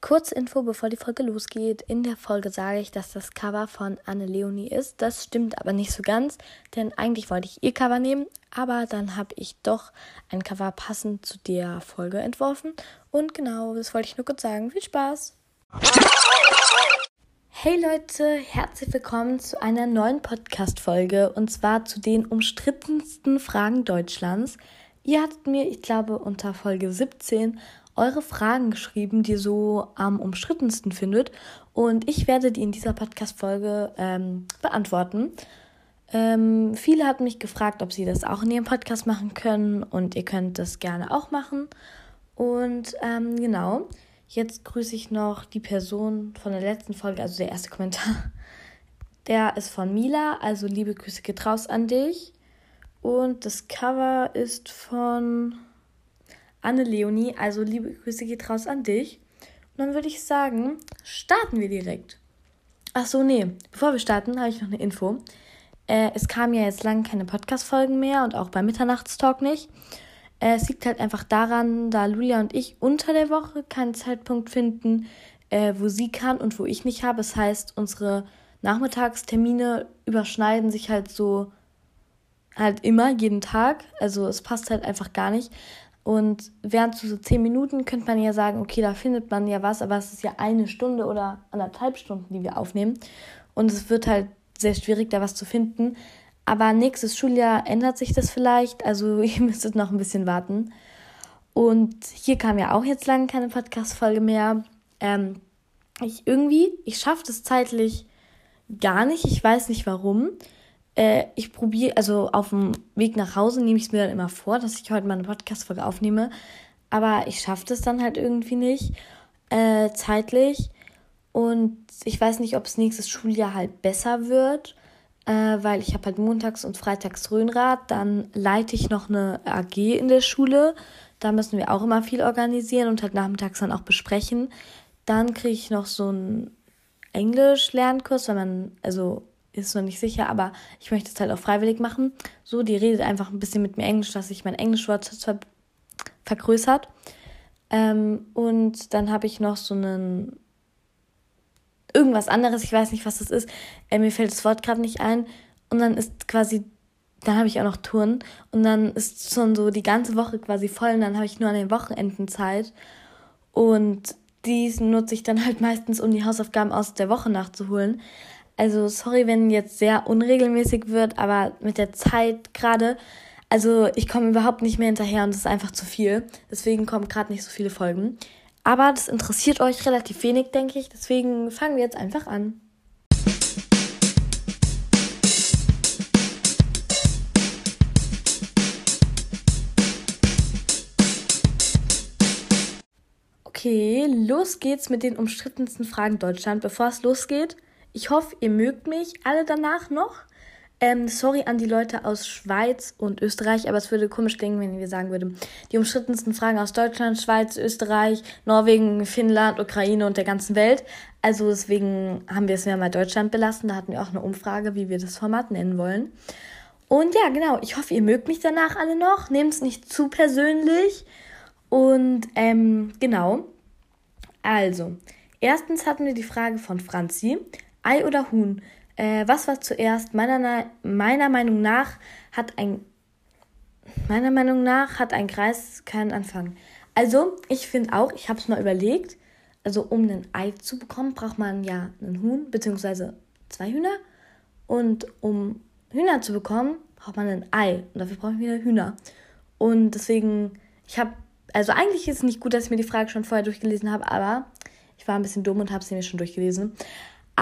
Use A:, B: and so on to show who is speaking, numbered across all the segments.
A: Kurze Info, bevor die Folge losgeht. In der Folge sage ich, dass das Cover von Anne Leonie ist. Das stimmt aber nicht so ganz, denn eigentlich wollte ich ihr Cover nehmen, aber dann habe ich doch ein Cover passend zu der Folge entworfen. Und genau, das wollte ich nur kurz sagen. Viel Spaß! Hey Leute, herzlich willkommen zu einer neuen Podcast-Folge und zwar zu den umstrittensten Fragen Deutschlands. Ihr hattet mir, ich glaube, unter Folge 17 eure Fragen geschrieben, die ihr so am umstrittensten findet. Und ich werde die in dieser Podcast-Folge ähm, beantworten. Ähm, viele hatten mich gefragt, ob sie das auch in ihrem Podcast machen können. Und ihr könnt das gerne auch machen. Und ähm, genau, jetzt grüße ich noch die Person von der letzten Folge, also der erste Kommentar. Der ist von Mila, also liebe Grüße geht an dich. Und das Cover ist von Anne Leonie. Also liebe Grüße geht raus an dich. Und dann würde ich sagen, starten wir direkt. Ach so, nee. Bevor wir starten, habe ich noch eine Info. Äh, es kam ja jetzt lange keine Podcast-Folgen mehr und auch beim Mitternachtstalk nicht. Äh, es liegt halt einfach daran, da Lulia und ich unter der Woche keinen Zeitpunkt finden, äh, wo sie kann und wo ich nicht habe. Das heißt, unsere Nachmittagstermine überschneiden sich halt so halt immer, jeden Tag. Also es passt halt einfach gar nicht. Und während so zehn Minuten könnte man ja sagen, okay, da findet man ja was, aber es ist ja eine Stunde oder anderthalb Stunden, die wir aufnehmen. Und es wird halt sehr schwierig, da was zu finden. Aber nächstes Schuljahr ändert sich das vielleicht. Also ihr müsstet noch ein bisschen warten. Und hier kam ja auch jetzt lange keine Podcast-Folge mehr. Ähm, ich irgendwie, ich schaffe das zeitlich gar nicht. Ich weiß nicht warum. Äh, ich probiere, also auf dem Weg nach Hause nehme ich es mir dann immer vor, dass ich heute mal eine Podcast-Folge aufnehme. Aber ich schaffe das dann halt irgendwie nicht äh, zeitlich. Und ich weiß nicht, ob es nächstes Schuljahr halt besser wird, äh, weil ich habe halt montags und freitags Röhnrad. Dann leite ich noch eine AG in der Schule. Da müssen wir auch immer viel organisieren und halt nachmittags dann auch besprechen. Dann kriege ich noch so einen Englisch-Lernkurs, weil man, also ist noch nicht sicher, aber ich möchte es halt auch freiwillig machen. So, die redet einfach ein bisschen mit mir Englisch, dass sich mein Englischwort ver vergrößert. Ähm, und dann habe ich noch so einen irgendwas anderes, ich weiß nicht, was das ist. Äh, mir fällt das Wort gerade nicht ein. Und dann ist quasi, dann habe ich auch noch Touren. Und dann ist schon so die ganze Woche quasi voll. Und dann habe ich nur an den Wochenenden Zeit. Und dies nutze ich dann halt meistens, um die Hausaufgaben aus der Woche nachzuholen. Also sorry, wenn jetzt sehr unregelmäßig wird, aber mit der Zeit gerade, also ich komme überhaupt nicht mehr hinterher und es ist einfach zu viel. Deswegen kommen gerade nicht so viele Folgen. Aber das interessiert euch relativ wenig, denke ich. Deswegen fangen wir jetzt einfach an. Okay, los geht's mit den umstrittensten Fragen Deutschland. Bevor es losgeht, ich hoffe, ihr mögt mich alle danach noch. Ähm, sorry an die Leute aus Schweiz und Österreich, aber es würde komisch klingen, wenn wir sagen würden, die umstrittensten Fragen aus Deutschland, Schweiz, Österreich, Norwegen, Finnland, Ukraine und der ganzen Welt. Also deswegen haben wir es mehr mal Deutschland belassen. Da hatten wir auch eine Umfrage, wie wir das Format nennen wollen. Und ja, genau, ich hoffe, ihr mögt mich danach alle noch. Nehmt es nicht zu persönlich. Und ähm, genau. Also, erstens hatten wir die Frage von Franzi. Ei oder Huhn? Äh, was war zuerst? Meiner, meiner Meinung nach hat ein meiner Meinung nach hat ein Kreis keinen Anfang. Also, ich finde auch, ich habe es mal überlegt, also um ein Ei zu bekommen, braucht man ja einen Huhn, beziehungsweise zwei Hühner. Und um Hühner zu bekommen, braucht man ein Ei. Und dafür brauchen wir Hühner. Und deswegen, ich habe, also eigentlich ist es nicht gut, dass ich mir die Frage schon vorher durchgelesen habe, aber ich war ein bisschen dumm und habe sie mir schon durchgelesen.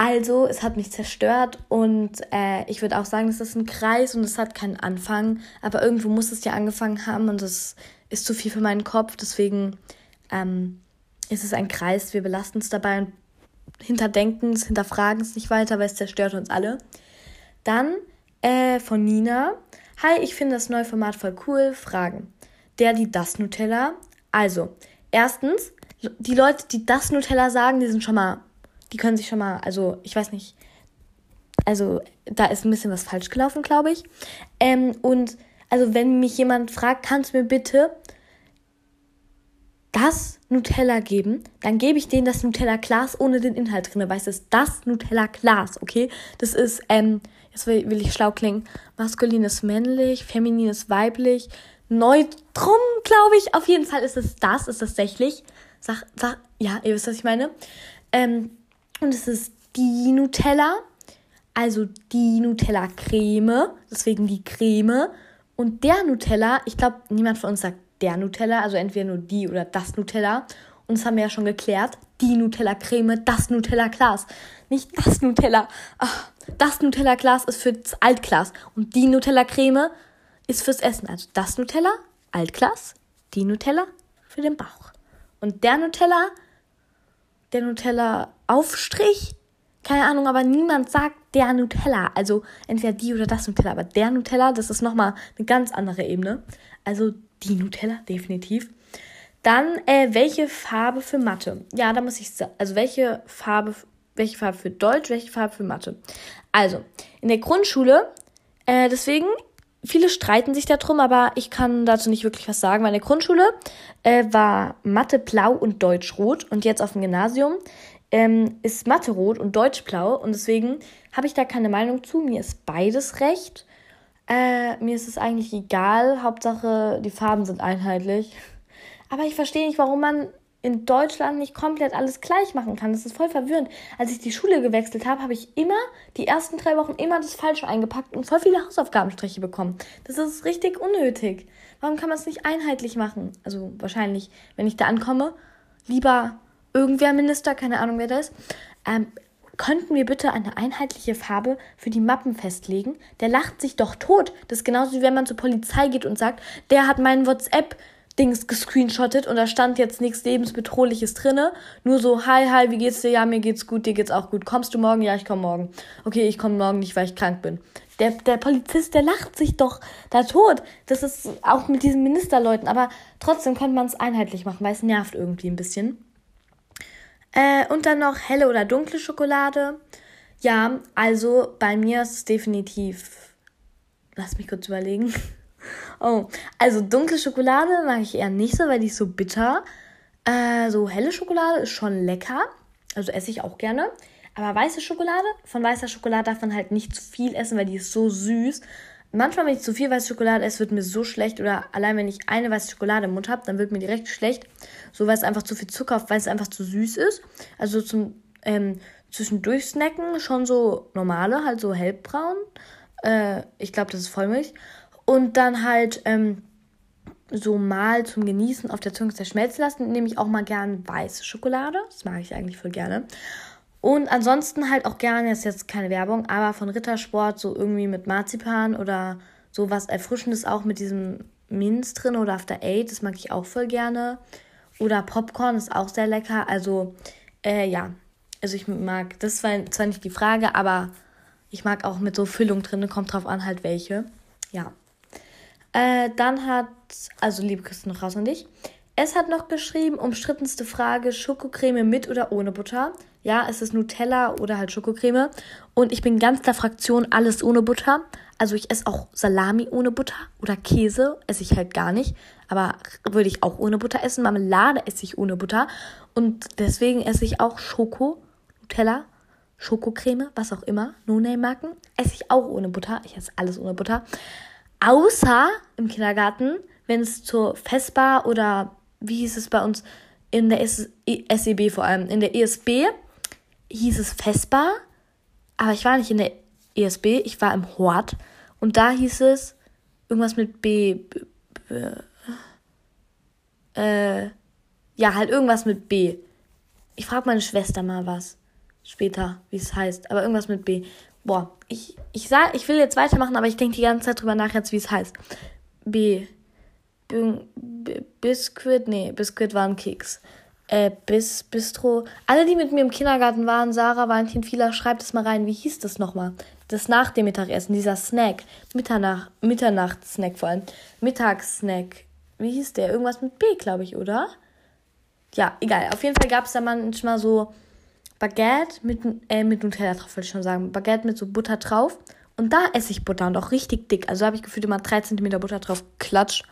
A: Also, es hat mich zerstört und äh, ich würde auch sagen, es ist ein Kreis und es hat keinen Anfang. Aber irgendwo muss es ja angefangen haben und es ist zu viel für meinen Kopf. Deswegen ähm, ist es ein Kreis. Wir belasten es dabei und hinterdenken es, hinterfragen es nicht weiter, weil es zerstört uns alle. Dann äh, von Nina. Hi, ich finde das neue Format voll cool. Fragen. Der, die das Nutella. Also, erstens, die Leute, die das Nutella sagen, die sind schon mal die können sich schon mal, also ich weiß nicht, also da ist ein bisschen was falsch gelaufen, glaube ich. Ähm, und also wenn mich jemand fragt, kannst du mir bitte das Nutella geben, dann gebe ich denen das Nutella-Glas ohne den Inhalt drin. Weißt du, das Nutella-Glas, okay? Das ist, ähm, jetzt will, will ich schlau klingen, maskulin ist männlich, feminin ist weiblich, neutrum, glaube ich. Auf jeden Fall ist es das, ist das tatsächlich. Sag, sag, ja, ihr wisst, was ich meine. Ähm, und es ist die Nutella, also die Nutella-Creme, deswegen die Creme. Und der Nutella, ich glaube, niemand von uns sagt der Nutella, also entweder nur die oder das Nutella. Und das haben wir ja schon geklärt. Die Nutella-Creme, das Nutella-Glas. Nicht das Nutella. Ach, das Nutella-Glas ist für das Altglas. Und die Nutella-Creme ist fürs Essen. Also das Nutella, Altglas, die Nutella für den Bauch. Und der Nutella, der Nutella-Aufstrich, keine Ahnung, aber niemand sagt der Nutella. Also entweder die oder das Nutella. Aber der Nutella, das ist nochmal eine ganz andere Ebene. Also die Nutella, definitiv. Dann, äh, welche Farbe für Mathe? Ja, da muss ich sagen, also welche Farbe, welche Farbe für Deutsch, welche Farbe für Mathe? Also, in der Grundschule, äh, deswegen, viele streiten sich darum, aber ich kann dazu nicht wirklich was sagen, der Grundschule äh, war Mathe blau und Deutsch rot und jetzt auf dem Gymnasium ähm, ist Mathe rot und Deutsch blau und deswegen habe ich da keine Meinung zu. Mir ist beides recht. Äh, mir ist es eigentlich egal. Hauptsache, die Farben sind einheitlich. Aber ich verstehe nicht, warum man in Deutschland nicht komplett alles gleich machen kann. Das ist voll verwirrend. Als ich die Schule gewechselt habe, habe ich immer die ersten drei Wochen immer das Falsche eingepackt und voll viele Hausaufgabenstriche bekommen. Das ist richtig unnötig. Warum kann man es nicht einheitlich machen? Also wahrscheinlich, wenn ich da ankomme, lieber irgendwer Minister, keine Ahnung wer das ist, ähm, könnten wir bitte eine einheitliche Farbe für die Mappen festlegen? Der lacht sich doch tot. Das ist genauso wie wenn man zur Polizei geht und sagt, der hat meinen WhatsApp Dings gescreenshottet und da stand jetzt nichts lebensbedrohliches drinne. Nur so, hi, hi, wie geht's dir? Ja, mir geht's gut, dir geht's auch gut. Kommst du morgen? Ja, ich komme morgen. Okay, ich komme morgen nicht, weil ich krank bin. Der, der Polizist, der lacht sich doch da tot. Das ist auch mit diesen Ministerleuten. Aber trotzdem könnte man es einheitlich machen, weil es nervt irgendwie ein bisschen. Äh, und dann noch helle oder dunkle Schokolade. Ja, also bei mir ist es definitiv. Lass mich kurz überlegen. Oh, also dunkle Schokolade mag ich eher nicht so, weil die ist so bitter. Äh, so helle Schokolade ist schon lecker. Also esse ich auch gerne. Aber weiße Schokolade, von weißer Schokolade darf man halt nicht zu viel essen, weil die ist so süß. Manchmal, wenn ich zu viel weiße Schokolade esse, wird mir so schlecht. Oder allein, wenn ich eine weiße Schokolade im Mund habe, dann wird mir direkt schlecht. So, weil es einfach zu viel Zucker, weil es einfach zu süß ist. Also zum ähm, zwischendurch snacken schon so normale, halt so hellbraun. Äh, ich glaube, das ist Vollmilch. Und dann halt ähm, so mal zum Genießen auf der Zunge zerschmelzen lassen, nehme ich auch mal gern weiße Schokolade. Das mag ich eigentlich voll gerne. Und ansonsten halt auch gerne, ist jetzt keine Werbung, aber von Rittersport so irgendwie mit Marzipan oder so was Erfrischendes auch mit diesem Minz drin oder After Eight, das mag ich auch voll gerne. Oder Popcorn ist auch sehr lecker. Also, äh, ja. Also ich mag, das war zwar nicht die Frage, aber ich mag auch mit so Füllung drin, kommt drauf an, halt welche. Ja. Äh, dann hat, also liebe Christen, noch raus an dich. Es hat noch geschrieben, umstrittenste Frage, Schokocreme mit oder ohne Butter. Ja, es ist Nutella oder halt Schokocreme. Und ich bin ganz der Fraktion alles ohne Butter. Also ich esse auch Salami ohne Butter oder Käse esse ich halt gar nicht. Aber würde ich auch ohne Butter essen. Marmelade esse ich ohne Butter. Und deswegen esse ich auch Schoko, Nutella, Schokocreme, was auch immer, No-Name-Marken, esse ich auch ohne Butter. Ich esse alles ohne Butter. Außer im Kindergarten, wenn es zur Festbar oder wie hieß es bei uns in der SEB vor allem, in der ESB hieß es Vespa, aber ich war nicht in der ESB, ich war im Hort und da hieß es irgendwas mit B, B, B äh, ja, halt irgendwas mit B. Ich frage meine Schwester mal was später, wie es heißt, aber irgendwas mit B. Boah, ich, ich, sag, ich will jetzt weitermachen, aber ich denke die ganze Zeit drüber nach, jetzt wie es heißt. B. Biscuit, nee, Biscuit war ein Keks. Äh, Bis, Bistro. Alle, die mit mir im Kindergarten waren, Sarah, Valentin, Fila, schreibt es mal rein. Wie hieß das nochmal? Das nach dem Mittagessen, dieser Snack. Mitternach, Mitternachtssnack vor allem. Mittagssnack. Wie hieß der? Irgendwas mit B, glaube ich, oder? Ja, egal. Auf jeden Fall gab es da manchmal so Baguette mit, äh, mit Nutella drauf, wollte ich schon sagen. Baguette mit so Butter drauf Und da esse ich Butter und auch richtig dick. Also habe ich gefühlt immer 3 cm Butter drauf klatscht.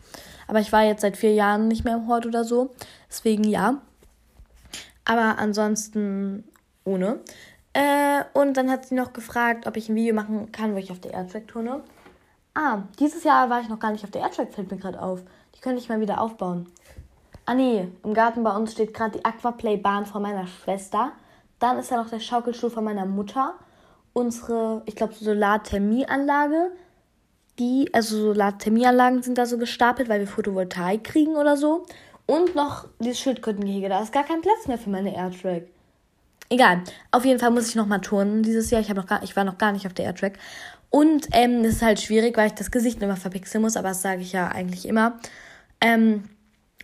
A: Aber ich war jetzt seit vier Jahren nicht mehr im Hort oder so. Deswegen ja. Aber ansonsten ohne. Äh, und dann hat sie noch gefragt, ob ich ein Video machen kann, wo ich auf der Airtrack turne. Ah, dieses Jahr war ich noch gar nicht auf der Airtrack, fällt mir gerade auf. Die könnte ich mal wieder aufbauen. Ah nee, im Garten bei uns steht gerade die Aquaplay-Bahn von meiner Schwester. Dann ist da noch der Schaukelstuhl von meiner Mutter. Unsere, ich glaube, Solarthermieanlage. Die, also Solarthermieanlagen sind da so gestapelt, weil wir Photovoltaik kriegen oder so. Und noch dieses Schildkrötengehege. Da ist gar kein Platz mehr für meine Airtrack. Egal. Auf jeden Fall muss ich noch mal turnen dieses Jahr. Ich, noch gar, ich war noch gar nicht auf der Airtrack. Und ähm, das ist halt schwierig, weil ich das Gesicht immer verpixeln muss. Aber das sage ich ja eigentlich immer. Ähm,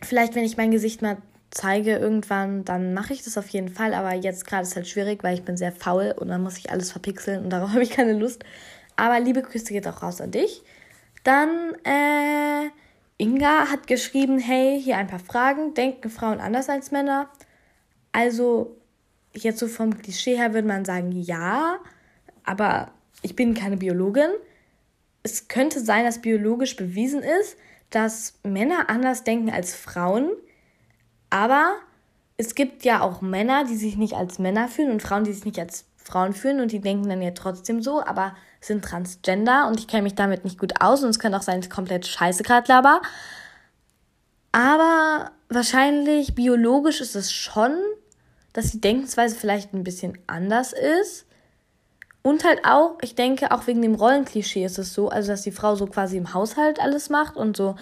A: Vielleicht, wenn ich mein Gesicht mal zeige irgendwann, dann mache ich das auf jeden Fall. Aber jetzt gerade ist es halt schwierig, weil ich bin sehr faul und dann muss ich alles verpixeln und darauf habe ich keine Lust. Aber liebe Grüße geht auch raus an dich. Dann, äh, Inga hat geschrieben, hey, hier ein paar Fragen. Denken Frauen anders als Männer? Also, jetzt so vom Klischee her würde man sagen, ja. Aber ich bin keine Biologin. Es könnte sein, dass biologisch bewiesen ist, dass Männer anders denken als Frauen, aber es gibt ja auch Männer, die sich nicht als Männer fühlen und Frauen, die sich nicht als Frauen fühlen und die denken dann ja trotzdem so, aber sind transgender und ich kenne mich damit nicht gut aus und es könnte auch sein, dass ich komplett scheiße gerade laber. Aber wahrscheinlich biologisch ist es schon, dass die Denkensweise vielleicht ein bisschen anders ist. Und halt auch, ich denke, auch wegen dem Rollenklischee ist es so, also dass die Frau so quasi im Haushalt alles macht und so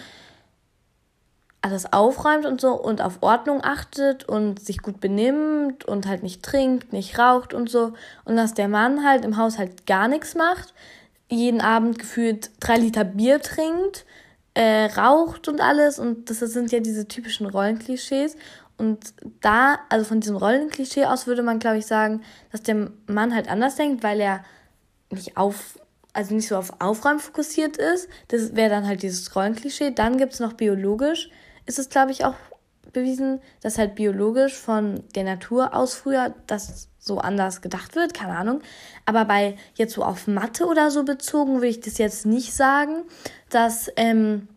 A: alles aufräumt und so und auf Ordnung achtet und sich gut benimmt und halt nicht trinkt, nicht raucht und so. Und dass der Mann halt im Haushalt gar nichts macht, jeden Abend gefühlt drei Liter Bier trinkt, äh, raucht und alles. Und das sind ja diese typischen Rollenklischees. Und da, also von diesem Rollenklischee aus würde man, glaube ich, sagen, dass der Mann halt anders denkt, weil er nicht auf, also nicht so auf Aufräumen fokussiert ist. Das wäre dann halt dieses Rollenklischee. Dann gibt es noch biologisch, ist es, glaube ich, auch bewiesen, dass halt biologisch von der Natur aus früher das so anders gedacht wird, keine Ahnung. Aber bei jetzt so auf Mathe oder so bezogen würde ich das jetzt nicht sagen, dass ähm,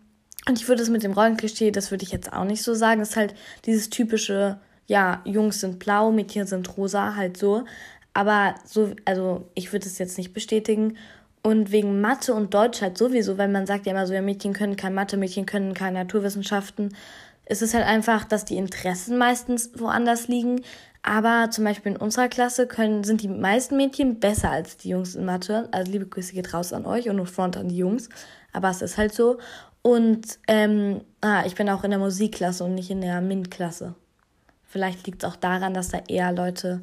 A: und ich würde es mit dem Rollenklischee, das würde ich jetzt auch nicht so sagen. Das ist halt dieses typische, ja, Jungs sind blau, Mädchen sind rosa, halt so. Aber so, also ich würde es jetzt nicht bestätigen. Und wegen Mathe und Deutsch halt sowieso, weil man sagt ja immer so, ja, Mädchen können kein Mathe, Mädchen können keine Naturwissenschaften. Es ist halt einfach, dass die Interessen meistens woanders liegen. Aber zum Beispiel in unserer Klasse können, sind die meisten Mädchen besser als die Jungs in Mathe. Also liebe Grüße geht raus an euch und nur Front an die Jungs. Aber es ist halt so. Und ähm, ah, ich bin auch in der Musikklasse und nicht in der MINT-Klasse. Vielleicht liegt es auch daran, dass da eher Leute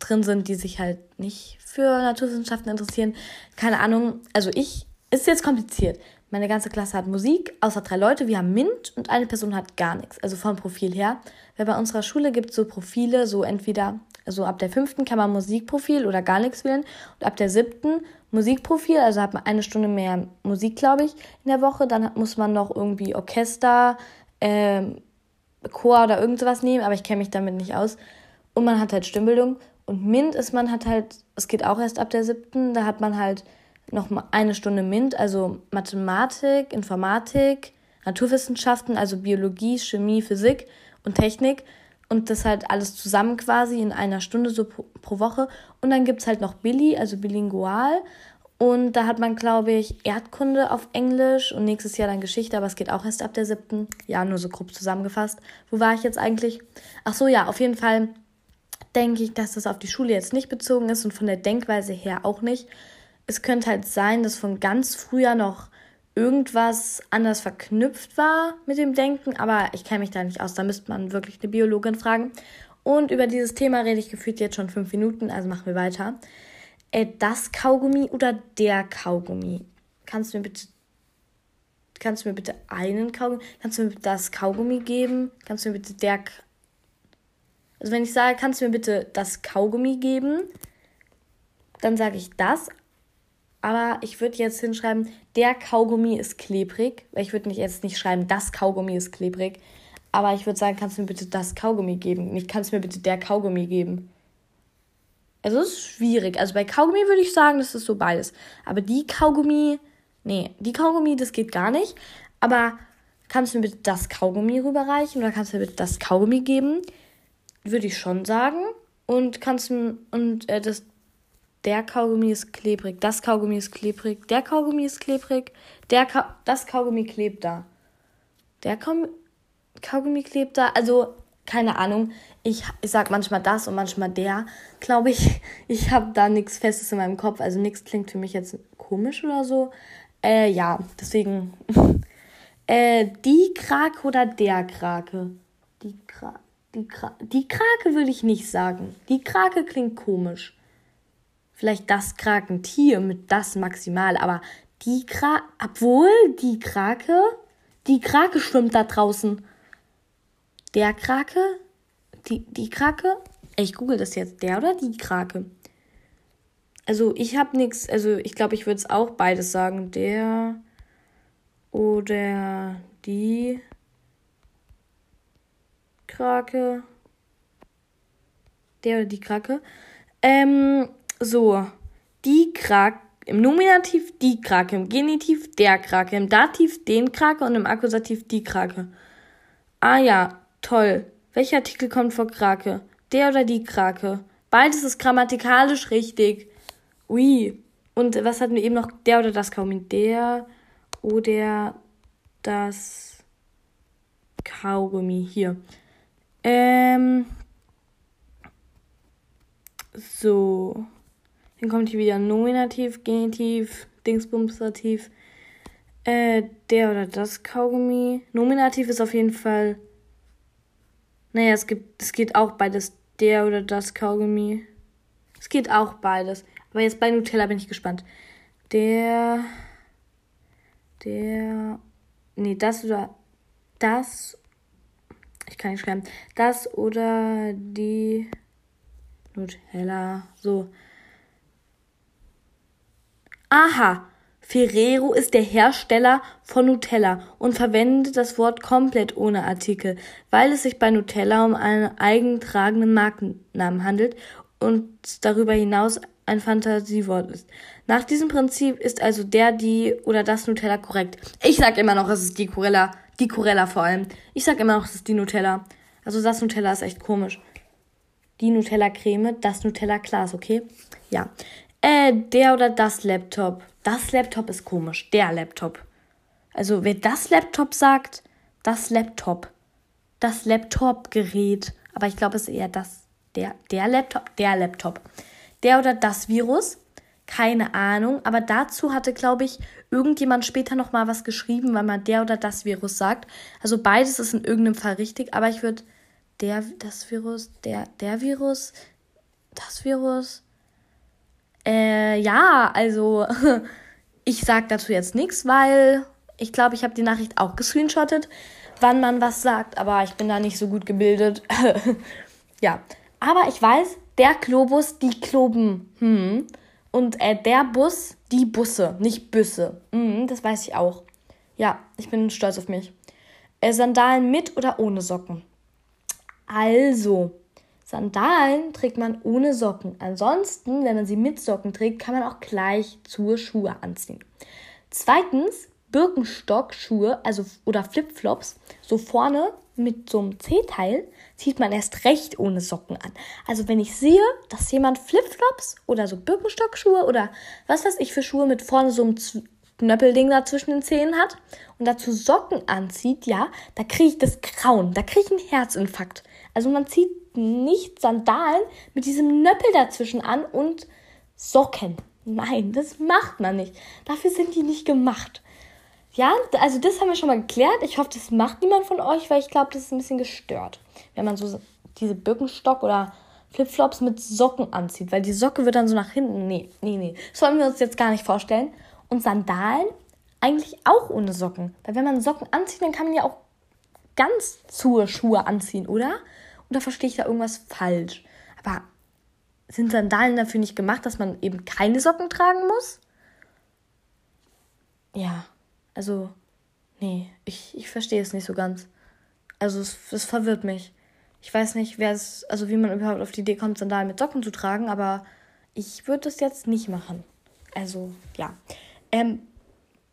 A: drin sind, die sich halt nicht für Naturwissenschaften interessieren. Keine Ahnung. Also ich, ist jetzt kompliziert. Meine ganze Klasse hat Musik, außer drei Leute. Wir haben MINT und eine Person hat gar nichts. Also vom Profil her. Weil bei unserer Schule gibt es so Profile, so entweder, also ab der fünften kann man Musikprofil oder gar nichts wählen. Und ab der siebten Musikprofil, also hat man eine Stunde mehr Musik, glaube ich, in der Woche. Dann muss man noch irgendwie Orchester, ähm, Chor oder irgend sowas nehmen, aber ich kenne mich damit nicht aus. Und man hat halt Stimmbildung. Und MINT ist man hat halt, es geht auch erst ab der siebten, da hat man halt noch eine Stunde MINT, also Mathematik, Informatik, Naturwissenschaften, also Biologie, Chemie, Physik und Technik und das halt alles zusammen quasi in einer Stunde so pro, pro Woche. Und dann gibt es halt noch Billy, also bilingual. Und da hat man, glaube ich, Erdkunde auf Englisch und nächstes Jahr dann Geschichte, aber es geht auch erst ab der siebten. Ja, nur so grob zusammengefasst. Wo war ich jetzt eigentlich? Ach so, ja, auf jeden Fall denke ich, dass das auf die Schule jetzt nicht bezogen ist und von der Denkweise her auch nicht. Es könnte halt sein, dass von ganz früher noch irgendwas anders verknüpft war mit dem Denken, aber ich kenne mich da nicht aus. Da müsste man wirklich eine Biologin fragen. Und über dieses Thema rede ich gefühlt jetzt schon fünf Minuten, also machen wir weiter. Äh, das Kaugummi oder der Kaugummi? Kannst du mir bitte kannst du mir bitte einen Kaugummi, kannst du mir das Kaugummi geben? Kannst du mir bitte der Also wenn ich sage, kannst du mir bitte das Kaugummi geben, dann sage ich das, aber ich würde jetzt hinschreiben, der Kaugummi ist klebrig. Ich würde jetzt nicht schreiben, das Kaugummi ist klebrig. Aber ich würde sagen, kannst du mir bitte das Kaugummi geben? Nicht, kannst du mir bitte der Kaugummi geben? Also es ist schwierig. Also bei Kaugummi würde ich sagen, das ist so beides. Aber die Kaugummi, nee, die Kaugummi, das geht gar nicht. Aber kannst du mir bitte das Kaugummi rüberreichen oder kannst du mir bitte das Kaugummi geben? Würde ich schon sagen. Und kannst du, und äh, das, der Kaugummi ist klebrig, das Kaugummi ist klebrig, der Kaugummi ist klebrig, der Ka das Kaugummi klebt da. Der Kaugummi, Kaugummi klebt da. Also, keine Ahnung. Ich, ich sag manchmal das und manchmal der. Glaube ich, ich habe da nichts Festes in meinem Kopf. Also nichts klingt für mich jetzt komisch oder so. Äh, ja, deswegen. äh, die Krake oder der Krake? Die Krake. Die, Kra die Krake würde ich nicht sagen. Die Krake klingt komisch. Vielleicht das Krakentier mit das maximal, aber die Krake. Obwohl, die Krake. Die Krake schwimmt da draußen. Der Krake? Die, die Krake? Ich google das jetzt. Der oder die Krake? Also ich habe nichts, also ich glaube, ich würde es auch beides sagen. Der oder die Krake. Der oder die Krake. Ähm, so. Die Krake. Im Nominativ die Krake, im Genitiv der Krake, im Dativ den Krake und im Akkusativ die Krake. Ah ja, toll. Welcher Artikel kommt vor Krake? Der oder die Krake? Beides ist grammatikalisch richtig. Ui. Und was hatten wir eben noch? Der oder das Kaugummi? Der oder das Kaugummi. Hier. Ähm. So. Dann kommt hier wieder Nominativ, Genitiv, Dingsbumsativ. Äh, der oder das Kaugummi. Nominativ ist auf jeden Fall. Naja, es gibt, es geht auch beides. Der oder das Kaugummi. Es geht auch beides. Aber jetzt bei Nutella bin ich gespannt. Der. Der. Nee, das oder. Das. Ich kann nicht schreiben. Das oder die. Nutella. So. Aha. Ferrero ist der Hersteller von Nutella und verwendet das Wort komplett ohne Artikel, weil es sich bei Nutella um einen eigentragenden Markennamen handelt und darüber hinaus ein Fantasiewort ist. Nach diesem Prinzip ist also der, die oder das Nutella korrekt. Ich sag immer noch, es ist die Corella, die Corella vor allem. Ich sag immer noch, es ist die Nutella. Also das Nutella ist echt komisch. Die Nutella Creme, das Nutella Glas, okay? Ja. Äh, der oder das Laptop. Das Laptop ist komisch. Der Laptop. Also, wer das Laptop sagt, das Laptop. Das Laptop-Gerät. Aber ich glaube, es ist eher das. Der, der Laptop. Der Laptop. Der oder das Virus. Keine Ahnung. Aber dazu hatte, glaube ich, irgendjemand später nochmal was geschrieben, weil man der oder das Virus sagt. Also, beides ist in irgendeinem Fall richtig. Aber ich würde der, das Virus, der, der Virus, das Virus. Äh, ja, also ich sag dazu jetzt nichts, weil ich glaube, ich habe die Nachricht auch gescreenshottet, wann man was sagt, aber ich bin da nicht so gut gebildet. ja, aber ich weiß, der Globus, die Kloben. Hm. Und äh, der Bus, die Busse, nicht Büsse. Hm, das weiß ich auch. Ja, ich bin stolz auf mich. Äh, Sandalen mit oder ohne Socken? Also, Sandalen trägt man ohne Socken. Ansonsten, wenn man sie mit Socken trägt, kann man auch gleich zur Schuhe anziehen. Zweitens, Birkenstock-Schuhe, also oder Flipflops, so vorne mit so einem C-Teil, zieht man erst recht ohne Socken an. Also wenn ich sehe, dass jemand Flipflops oder so Birkenstock-Schuhe oder was weiß ich für Schuhe mit vorne so einem Knöppelding da zwischen den Zähnen hat und dazu Socken anzieht, ja, da kriege ich das Grauen, da kriege ich einen Herzinfarkt. Also man zieht nicht Sandalen mit diesem Nöppel dazwischen an und Socken. Nein, das macht man nicht. Dafür sind die nicht gemacht. Ja, also das haben wir schon mal geklärt. Ich hoffe, das macht niemand von euch, weil ich glaube, das ist ein bisschen gestört, wenn man so diese Birkenstock oder Flipflops mit Socken anzieht, weil die Socke wird dann so nach hinten. Nee, nee, nee. Das wollen wir uns jetzt gar nicht vorstellen. Und Sandalen eigentlich auch ohne Socken. Weil wenn man Socken anzieht, dann kann man ja auch ganz zur Schuhe anziehen, oder? Oder verstehe ich da irgendwas falsch? Aber sind Sandalen dafür nicht gemacht, dass man eben keine Socken tragen muss? Ja, also, nee, ich, ich verstehe es nicht so ganz. Also, es, es verwirrt mich. Ich weiß nicht, wer es, also wie man überhaupt auf die Idee kommt, Sandalen mit Socken zu tragen, aber ich würde es jetzt nicht machen. Also, ja. Ähm,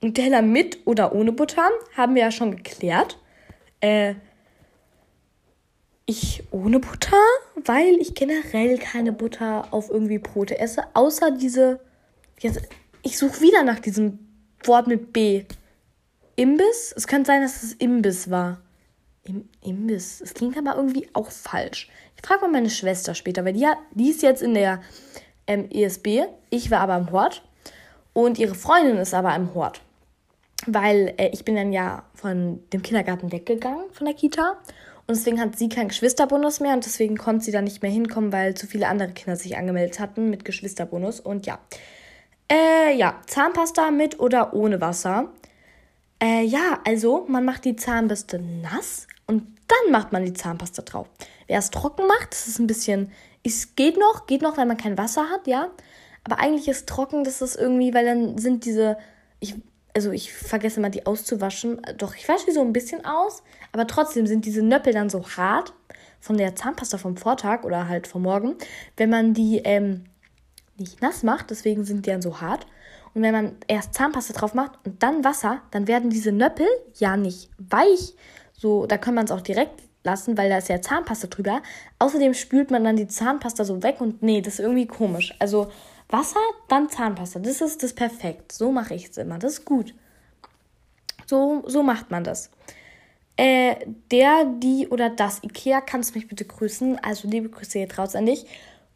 A: Nutella mit oder ohne Butter haben wir ja schon geklärt. Äh, ich ohne Butter, weil ich generell keine Butter auf irgendwie Brote esse, außer diese. Jetzt, ich suche wieder nach diesem Wort mit B. Imbiss? Es könnte sein, dass es Imbiss war. Im, Imbiss. Es klingt aber irgendwie auch falsch. Ich frage mal meine Schwester später, weil die, die ist jetzt in der ähm, ESB. Ich war aber im Hort. Und ihre Freundin ist aber im Hort. Weil äh, ich bin dann ja von dem Kindergarten weggegangen, von der Kita. Und deswegen hat sie keinen Geschwisterbonus mehr und deswegen konnte sie da nicht mehr hinkommen, weil zu viele andere Kinder sich angemeldet hatten mit Geschwisterbonus. Und ja. Äh, ja, Zahnpasta mit oder ohne Wasser. Äh, ja, also man macht die Zahnbürste nass und dann macht man die Zahnpasta drauf. Wer es trocken macht, das ist ein bisschen, es geht noch, geht noch, weil man kein Wasser hat, ja. Aber eigentlich ist trocken, das ist irgendwie, weil dann sind diese, ich, also ich vergesse mal die auszuwaschen. Doch, ich wasche die so ein bisschen aus, aber trotzdem sind diese Nöppel dann so hart von der Zahnpasta vom Vortag oder halt vom Morgen, wenn man die ähm, nicht nass macht, deswegen sind die dann so hart. Und wenn man erst Zahnpasta drauf macht und dann Wasser, dann werden diese Nöppel ja nicht weich. So, da kann man es auch direkt lassen, weil da ist ja Zahnpasta drüber. Außerdem spült man dann die Zahnpasta so weg und nee, das ist irgendwie komisch. Also Wasser, dann Zahnpasta. Das ist das perfekt. So mache ich es immer. Das ist gut. So, so macht man das. Äh, der, die oder das Ikea, kannst mich bitte grüßen. Also liebe Grüße hier raus an dich.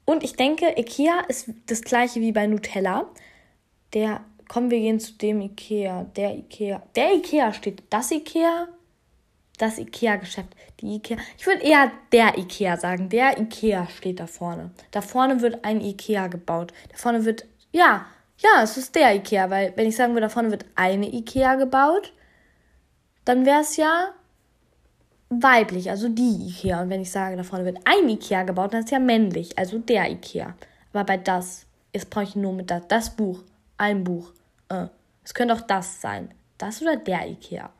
A: Und ich denke, Ikea ist das gleiche wie bei Nutella. Der, kommen wir gehen zu dem Ikea. Der Ikea. Der Ikea steht. Das Ikea das IKEA-Geschäft. Die IKEA. Ich würde eher der IKEA sagen. Der IKEA steht da vorne. Da vorne wird ein IKEA gebaut. Da vorne wird. Ja, ja, es ist der IKEA, weil wenn ich sagen würde, da vorne wird eine IKEA gebaut, dann wäre es ja weiblich, also die IKEA. Und wenn ich sage, da vorne wird ein IKEA gebaut, dann ist es ja männlich, also der IKEA. Aber bei das, jetzt brauche ich nur mit das, das Buch, ein Buch. Äh, es könnte auch das sein. Das oder der IKEA.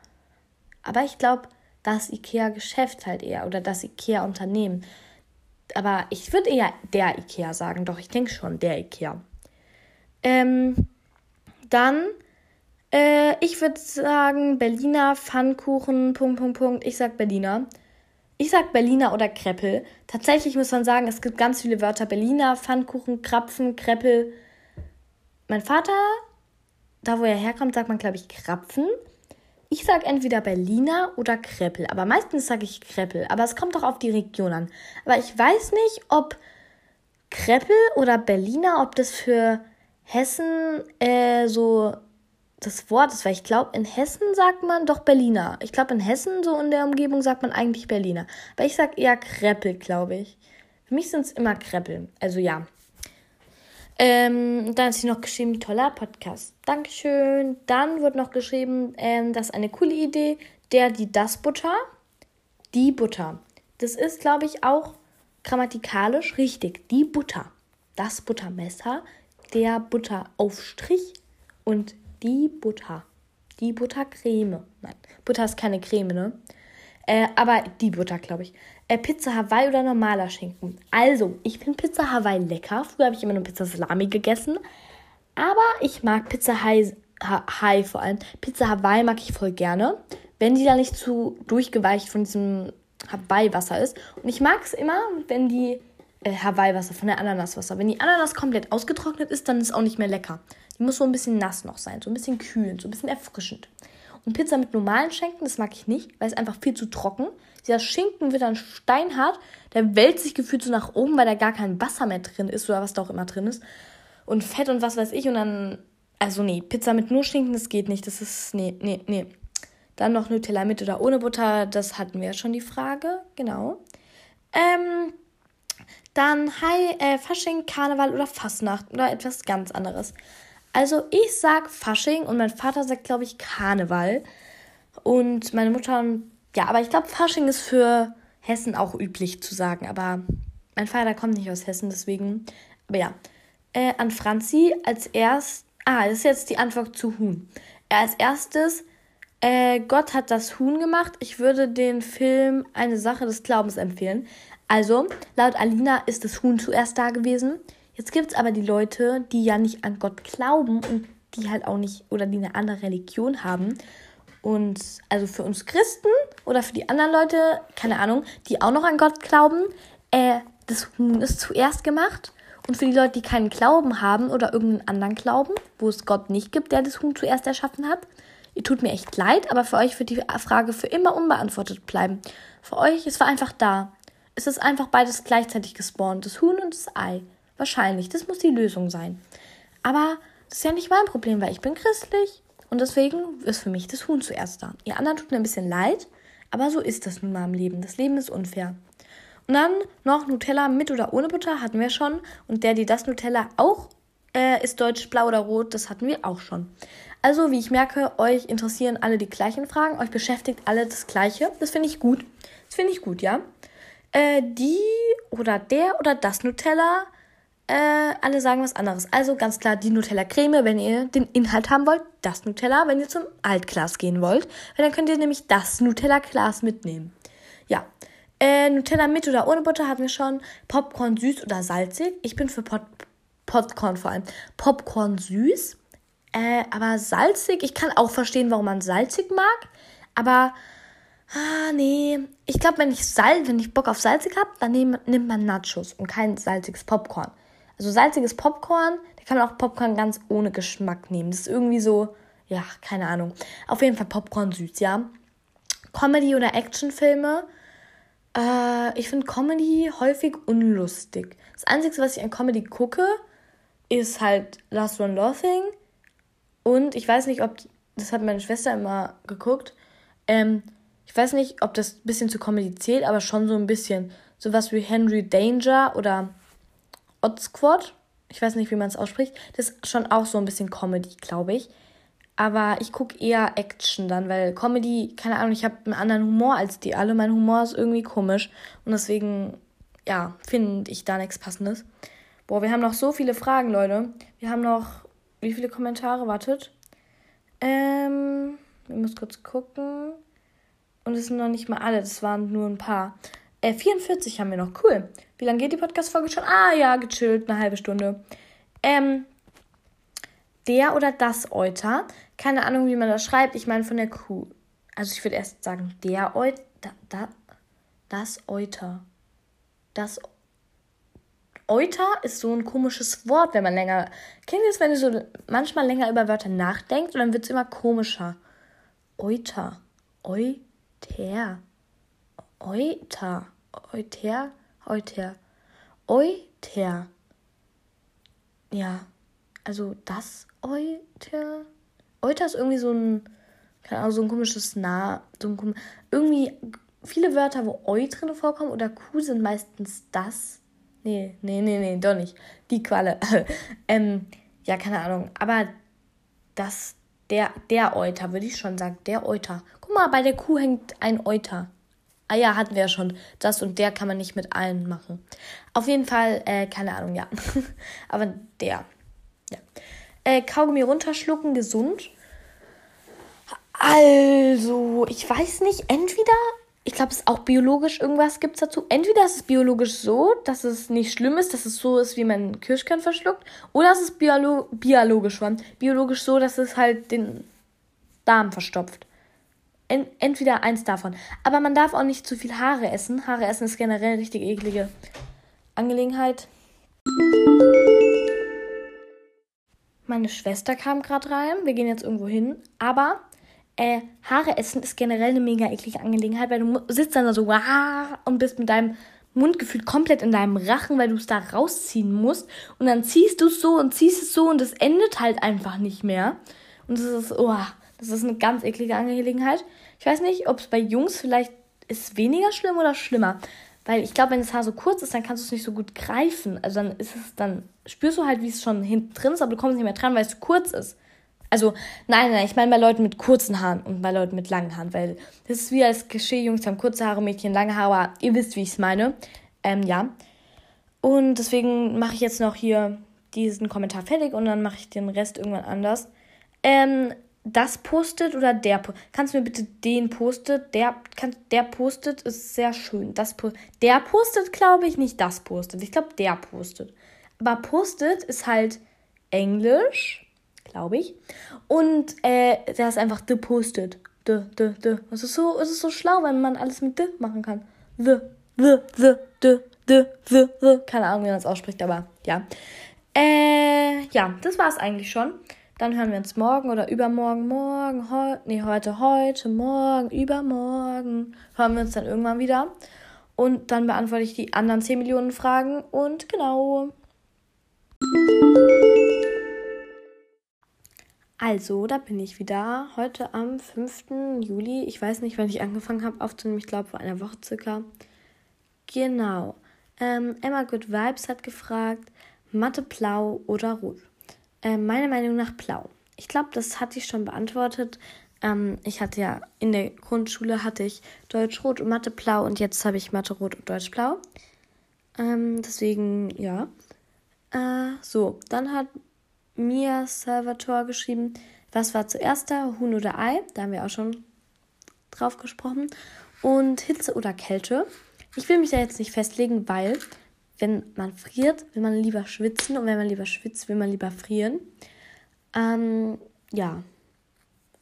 A: Aber ich glaube, das IKEA-Geschäft halt eher oder das IKEA-Unternehmen. Aber ich würde eher der IKEA sagen, doch ich denke schon, der IKEA. Ähm, dann, äh, ich würde sagen, Berliner Pfannkuchen, Punkt, Punkt, Punkt. Ich sag Berliner. Ich sag Berliner oder Kreppel. Tatsächlich muss man sagen, es gibt ganz viele Wörter. Berliner, Pfannkuchen, Krapfen, Kreppel. Mein Vater, da wo er herkommt, sagt man, glaube ich, Krapfen. Ich sage entweder Berliner oder Kreppel, aber meistens sage ich Kreppel. Aber es kommt doch auf die Region an. Aber ich weiß nicht, ob Kreppel oder Berliner, ob das für Hessen äh, so das Wort ist, weil ich glaube, in Hessen sagt man doch Berliner. Ich glaube, in Hessen, so in der Umgebung, sagt man eigentlich Berliner. Aber ich sage eher Kreppel, glaube ich. Für mich sind es immer Kreppel. Also ja. Ähm, dann hat sie noch geschrieben, toller Podcast. Dankeschön. Dann wird noch geschrieben, ähm, das ist eine coole Idee. Der, die, das Butter. Die Butter. Das ist, glaube ich, auch grammatikalisch richtig. Die Butter. Das Buttermesser. Der Butteraufstrich. Und die Butter. Die Buttercreme. Nein, Butter ist keine Creme, ne? Äh, aber die Butter, glaube ich. Äh, Pizza Hawaii oder normaler Schinken. Also, ich finde Pizza Hawaii lecker. Früher habe ich immer nur Pizza Salami gegessen. Aber ich mag Pizza Hawaii, ha vor allem. Pizza Hawaii mag ich voll gerne. Wenn die da nicht zu durchgeweicht von diesem Hawaii-Wasser ist. Und ich mag es immer, wenn die äh, Hawaii-Wasser von der Ananaswasser. Wenn die Ananas komplett ausgetrocknet ist, dann ist es auch nicht mehr lecker. Die muss so ein bisschen nass noch sein, so ein bisschen kühlend, so ein bisschen erfrischend. Und Pizza mit normalen Schinken, das mag ich nicht, weil es einfach viel zu trocken. Dieser Schinken wird dann steinhart, der wälzt sich gefühlt so nach oben, weil da gar kein Wasser mehr drin ist oder was da auch immer drin ist. Und Fett und was weiß ich und dann, also nee, Pizza mit nur Schinken, das geht nicht, das ist, nee, nee, nee. Dann noch Nutella mit oder ohne Butter, das hatten wir ja schon die Frage, genau. Ähm, dann, hi, äh, Fasching, Karneval oder Fastnacht oder etwas ganz anderes. Also ich sag Fasching und mein Vater sagt, glaube ich, Karneval. Und meine Mutter, ja, aber ich glaube, Fasching ist für Hessen auch üblich zu sagen. Aber mein Vater kommt nicht aus Hessen, deswegen. Aber ja. Äh, an Franzi als erst. Ah, das ist jetzt die Antwort zu Huhn. Als erstes, äh, Gott hat das Huhn gemacht. Ich würde den Film Eine Sache des Glaubens empfehlen. Also, laut Alina ist das Huhn zuerst da gewesen. Jetzt gibt es aber die Leute, die ja nicht an Gott glauben und die halt auch nicht oder die eine andere Religion haben. Und also für uns Christen oder für die anderen Leute, keine Ahnung, die auch noch an Gott glauben, äh, das Huhn ist zuerst gemacht. Und für die Leute, die keinen Glauben haben oder irgendeinen anderen Glauben, wo es Gott nicht gibt, der das Huhn zuerst erschaffen hat, ihr tut mir echt leid, aber für euch wird die Frage für immer unbeantwortet bleiben. Für euch, es war einfach da. Es ist einfach beides gleichzeitig gespawnt, das Huhn und das Ei. Wahrscheinlich, das muss die Lösung sein. Aber das ist ja nicht mein Problem, weil ich bin christlich und deswegen ist für mich das Huhn zuerst da. Ihr anderen tut mir ein bisschen leid, aber so ist das nun mal im Leben. Das Leben ist unfair. Und dann noch Nutella mit oder ohne Butter hatten wir schon. Und der, die das Nutella auch äh, ist deutsch blau oder rot, das hatten wir auch schon. Also, wie ich merke, euch interessieren alle die gleichen Fragen, euch beschäftigt alle das Gleiche. Das finde ich gut. Das finde ich gut, ja. Äh, die oder der oder das Nutella, äh, alle sagen was anderes. Also ganz klar die Nutella-Creme, wenn ihr den Inhalt haben wollt, das Nutella, wenn ihr zum Altglas gehen wollt, weil dann könnt ihr nämlich das Nutella-Glas mitnehmen. Ja, äh, Nutella mit oder ohne Butter hatten wir schon. Popcorn süß oder salzig. Ich bin für Pot Popcorn vor allem. Popcorn süß. Äh, aber salzig. Ich kann auch verstehen, warum man salzig mag. Aber, ah, nee. Ich glaube, wenn ich Salz, wenn ich Bock auf salzig habe, dann nehm, nimmt man Nachos und kein salziges Popcorn. Also salziges Popcorn, da kann man auch Popcorn ganz ohne Geschmack nehmen. Das ist irgendwie so, ja, keine Ahnung. Auf jeden Fall Popcorn süß, ja. Comedy- oder Actionfilme äh, ich finde Comedy häufig unlustig. Das Einzige, was ich an Comedy gucke, ist halt Last One Laughing. Und ich weiß nicht, ob, das hat meine Schwester immer geguckt, ähm, ich weiß nicht, ob das ein bisschen zu Comedy zählt, aber schon so ein bisschen. Sowas wie Henry Danger oder Odd Squad. Ich weiß nicht, wie man es ausspricht. Das ist schon auch so ein bisschen Comedy, glaube ich. Aber ich gucke eher Action dann, weil Comedy, keine Ahnung, ich habe einen anderen Humor als die alle. Mein Humor ist irgendwie komisch. Und deswegen, ja, finde ich da nichts Passendes. Boah, wir haben noch so viele Fragen, Leute. Wir haben noch, wie viele Kommentare? Wartet. Ähm, ich muss kurz gucken. Und es sind noch nicht mal alle, das waren nur ein paar. Äh, 44 haben wir noch. Cool. Wie lange geht die Podcast-Folge schon? Ah, ja, gechillt, eine halbe Stunde. Ähm, der oder das Euter. Keine Ahnung, wie man das schreibt. Ich meine von der Kuh. Also ich würde erst sagen, der Euter. Da, da, das Euter. Das Euter ist so ein komisches Wort, wenn man länger. Kennt ihr es, wenn ihr so manchmal länger über Wörter nachdenkt und dann wird es immer komischer? Euter. Euter. Euter. Euter. Euter. Euter. Ja. Also das Euter. Euter ist irgendwie so ein, keine Ahnung, so ein komisches Nah, so ein kom irgendwie viele Wörter, wo Eu drin vorkommen oder Q sind meistens das. Nee, nee, nee, nee, doch nicht. Die Qualle. ähm, ja, keine Ahnung. Aber das, der, der Euter, würde ich schon sagen. Der Euter. Guck mal, bei der Kuh hängt ein Euter. Ah ja, hatten wir ja schon. Das und der kann man nicht mit allen machen. Auf jeden Fall, äh, keine Ahnung, ja. Aber der. Ja. Äh, Kaugummi runterschlucken, gesund. Also, ich weiß nicht, entweder, ich glaube, es ist auch biologisch irgendwas gibt es dazu. Entweder ist es biologisch so, dass es nicht schlimm ist, dass es so ist, wie man Kirschkern verschluckt, oder es ist biolo biologisch, biologisch so, dass es halt den Darm verstopft. Entweder eins davon. Aber man darf auch nicht zu viel Haare essen. Haare essen ist generell eine richtig eklige Angelegenheit. Meine Schwester kam gerade rein. Wir gehen jetzt irgendwo hin. Aber äh, Haare essen ist generell eine mega eklige Angelegenheit, weil du sitzt dann da so und bist mit deinem Mund gefühlt komplett in deinem Rachen, weil du es da rausziehen musst. Und dann ziehst du es so und ziehst es so und es endet halt einfach nicht mehr. Und das ist, oh, das ist eine ganz eklige Angelegenheit. Ich weiß nicht, ob es bei Jungs vielleicht ist weniger schlimm oder schlimmer. Weil ich glaube, wenn das Haar so kurz ist, dann kannst du es nicht so gut greifen. Also dann ist es, dann spürst du halt, wie es schon hinten drin ist, aber du kommst nicht mehr dran, weil es zu kurz ist. Also, nein, nein, ich meine bei Leuten mit kurzen Haaren und bei Leuten mit langen Haaren, weil das ist wie als Klischee, Jungs haben kurze Haare, Mädchen lange Haare, ihr wisst, wie ich es meine. Ähm, ja. Und deswegen mache ich jetzt noch hier diesen Kommentar fertig und dann mache ich den Rest irgendwann anders. Ähm, das postet oder der Kannst du mir bitte den postet? Der, kann, der postet ist sehr schön. Das der postet, glaube ich, nicht das postet. Ich glaube, der postet. aber Post-it ist halt Englisch, glaube ich. Und äh, da ist einfach the Post-it. The, the, the. Es ist, so, es ist so schlau, wenn man alles mit the machen kann. The, the, the, the, the, the, the. Keine Ahnung, wie man das ausspricht, aber ja. Äh, ja, das war es eigentlich schon. Dann hören wir uns morgen oder übermorgen, morgen, heute, nee, heute, heute, morgen, übermorgen. Hören wir uns dann irgendwann wieder. Und dann beantworte ich die anderen 10 Millionen Fragen. Und genau. Also, da bin ich wieder. Heute am 5. Juli. Ich weiß nicht, wann ich angefangen habe aufzunehmen. Ich glaube, vor einer Woche circa. Genau. Ähm, Emma Good Vibes hat gefragt, Mathe blau oder rot? Äh, meiner Meinung nach blau. Ich glaube, das hatte ich schon beantwortet. Ähm, ich hatte ja in der Grundschule hatte ich Deutsch rot und Mathe blau und jetzt habe ich Mathe rot und Deutsch blau. Ähm, deswegen, ja. Äh, so, dann hat Mia Salvatore geschrieben, was war zuerst da, Huhn oder Ei? Da haben wir auch schon drauf gesprochen. Und Hitze oder Kälte. Ich will mich da jetzt nicht festlegen, weil wenn man friert, will man lieber schwitzen und wenn man lieber schwitzt, will man lieber frieren. Ähm, ja,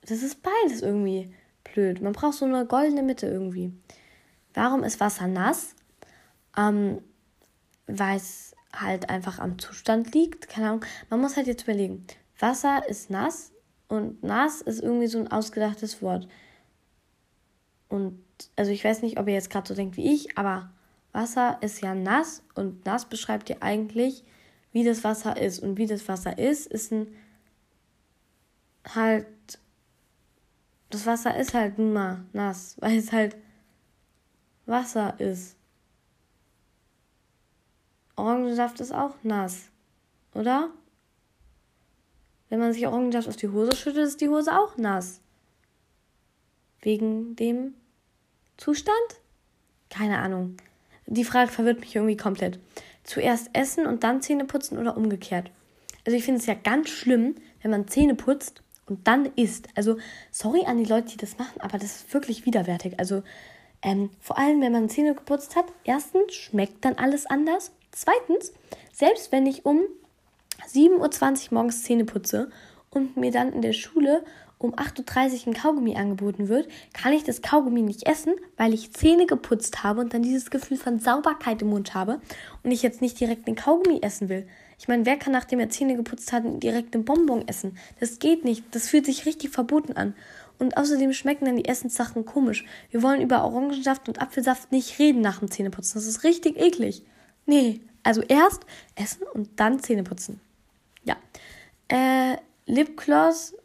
A: das ist beides irgendwie blöd. Man braucht so eine goldene Mitte irgendwie. Warum ist Wasser nass? Ähm, weil es halt einfach am Zustand liegt. Keine Ahnung. Man muss halt jetzt überlegen. Wasser ist nass und nass ist irgendwie so ein ausgedachtes Wort. Und also ich weiß nicht, ob ihr jetzt gerade so denkt wie ich, aber Wasser ist ja nass und nass beschreibt ja eigentlich, wie das Wasser ist. Und wie das Wasser ist, ist ein halt. Das Wasser ist halt nun mal nass, weil es halt Wasser ist. Orangensaft ist auch nass, oder? Wenn man sich Orangensaft auf die Hose schüttet, ist die Hose auch nass. Wegen dem Zustand? Keine Ahnung. Die Frage verwirrt mich irgendwie komplett. Zuerst essen und dann Zähne putzen oder umgekehrt? Also ich finde es ja ganz schlimm, wenn man Zähne putzt und dann isst. Also sorry an die Leute, die das machen, aber das ist wirklich widerwärtig. Also ähm, vor allem, wenn man Zähne geputzt hat, erstens schmeckt dann alles anders. Zweitens, selbst wenn ich um 7.20 Uhr morgens Zähne putze und mir dann in der Schule um 8.30 Uhr ein Kaugummi angeboten wird, kann ich das Kaugummi nicht essen, weil ich Zähne geputzt habe und dann dieses Gefühl von Sauberkeit im Mund habe und ich jetzt nicht direkt den Kaugummi essen will. Ich meine, wer kann, nachdem er Zähne geputzt hat, direkt einen Bonbon essen? Das geht nicht. Das fühlt sich richtig verboten an. Und außerdem schmecken dann die Essenssachen komisch. Wir wollen über Orangensaft und Apfelsaft nicht reden nach dem Zähneputzen. Das ist richtig eklig. Nee, also erst essen und dann Zähne putzen. Ja. Äh, Lipgloss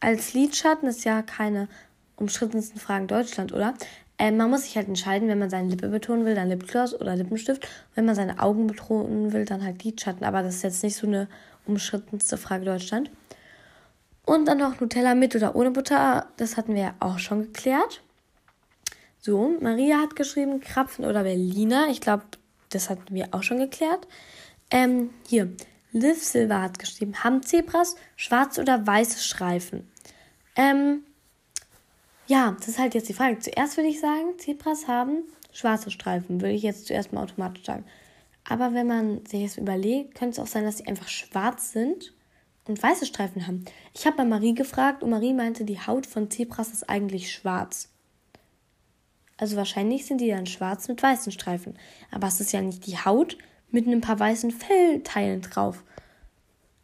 A: als Lidschatten ist ja keine umstrittensten Fragen Deutschland, oder? Ähm, man muss sich halt entscheiden, wenn man seine Lippe betonen will, dann Lipgloss oder Lippenstift. Wenn man seine Augen betonen will, dann halt Lidschatten. Aber das ist jetzt nicht so eine umstrittenste Frage Deutschland. Und dann noch Nutella mit oder ohne Butter. Das hatten wir ja auch schon geklärt. So, Maria hat geschrieben, Krapfen oder Berliner. Ich glaube, das hatten wir auch schon geklärt. Ähm, hier, Liv Silver hat geschrieben, haben Zebras schwarze oder weiße Streifen? Ähm, ja, das ist halt jetzt die Frage. Zuerst würde ich sagen, Zebras haben schwarze Streifen, würde ich jetzt zuerst mal automatisch sagen. Aber wenn man sich das überlegt, könnte es auch sein, dass sie einfach schwarz sind und weiße Streifen haben. Ich habe bei Marie gefragt und Marie meinte, die Haut von Zebras ist eigentlich schwarz. Also wahrscheinlich sind die dann schwarz mit weißen Streifen. Aber es ist ja nicht die Haut, mit ein paar weißen Fellteilen drauf.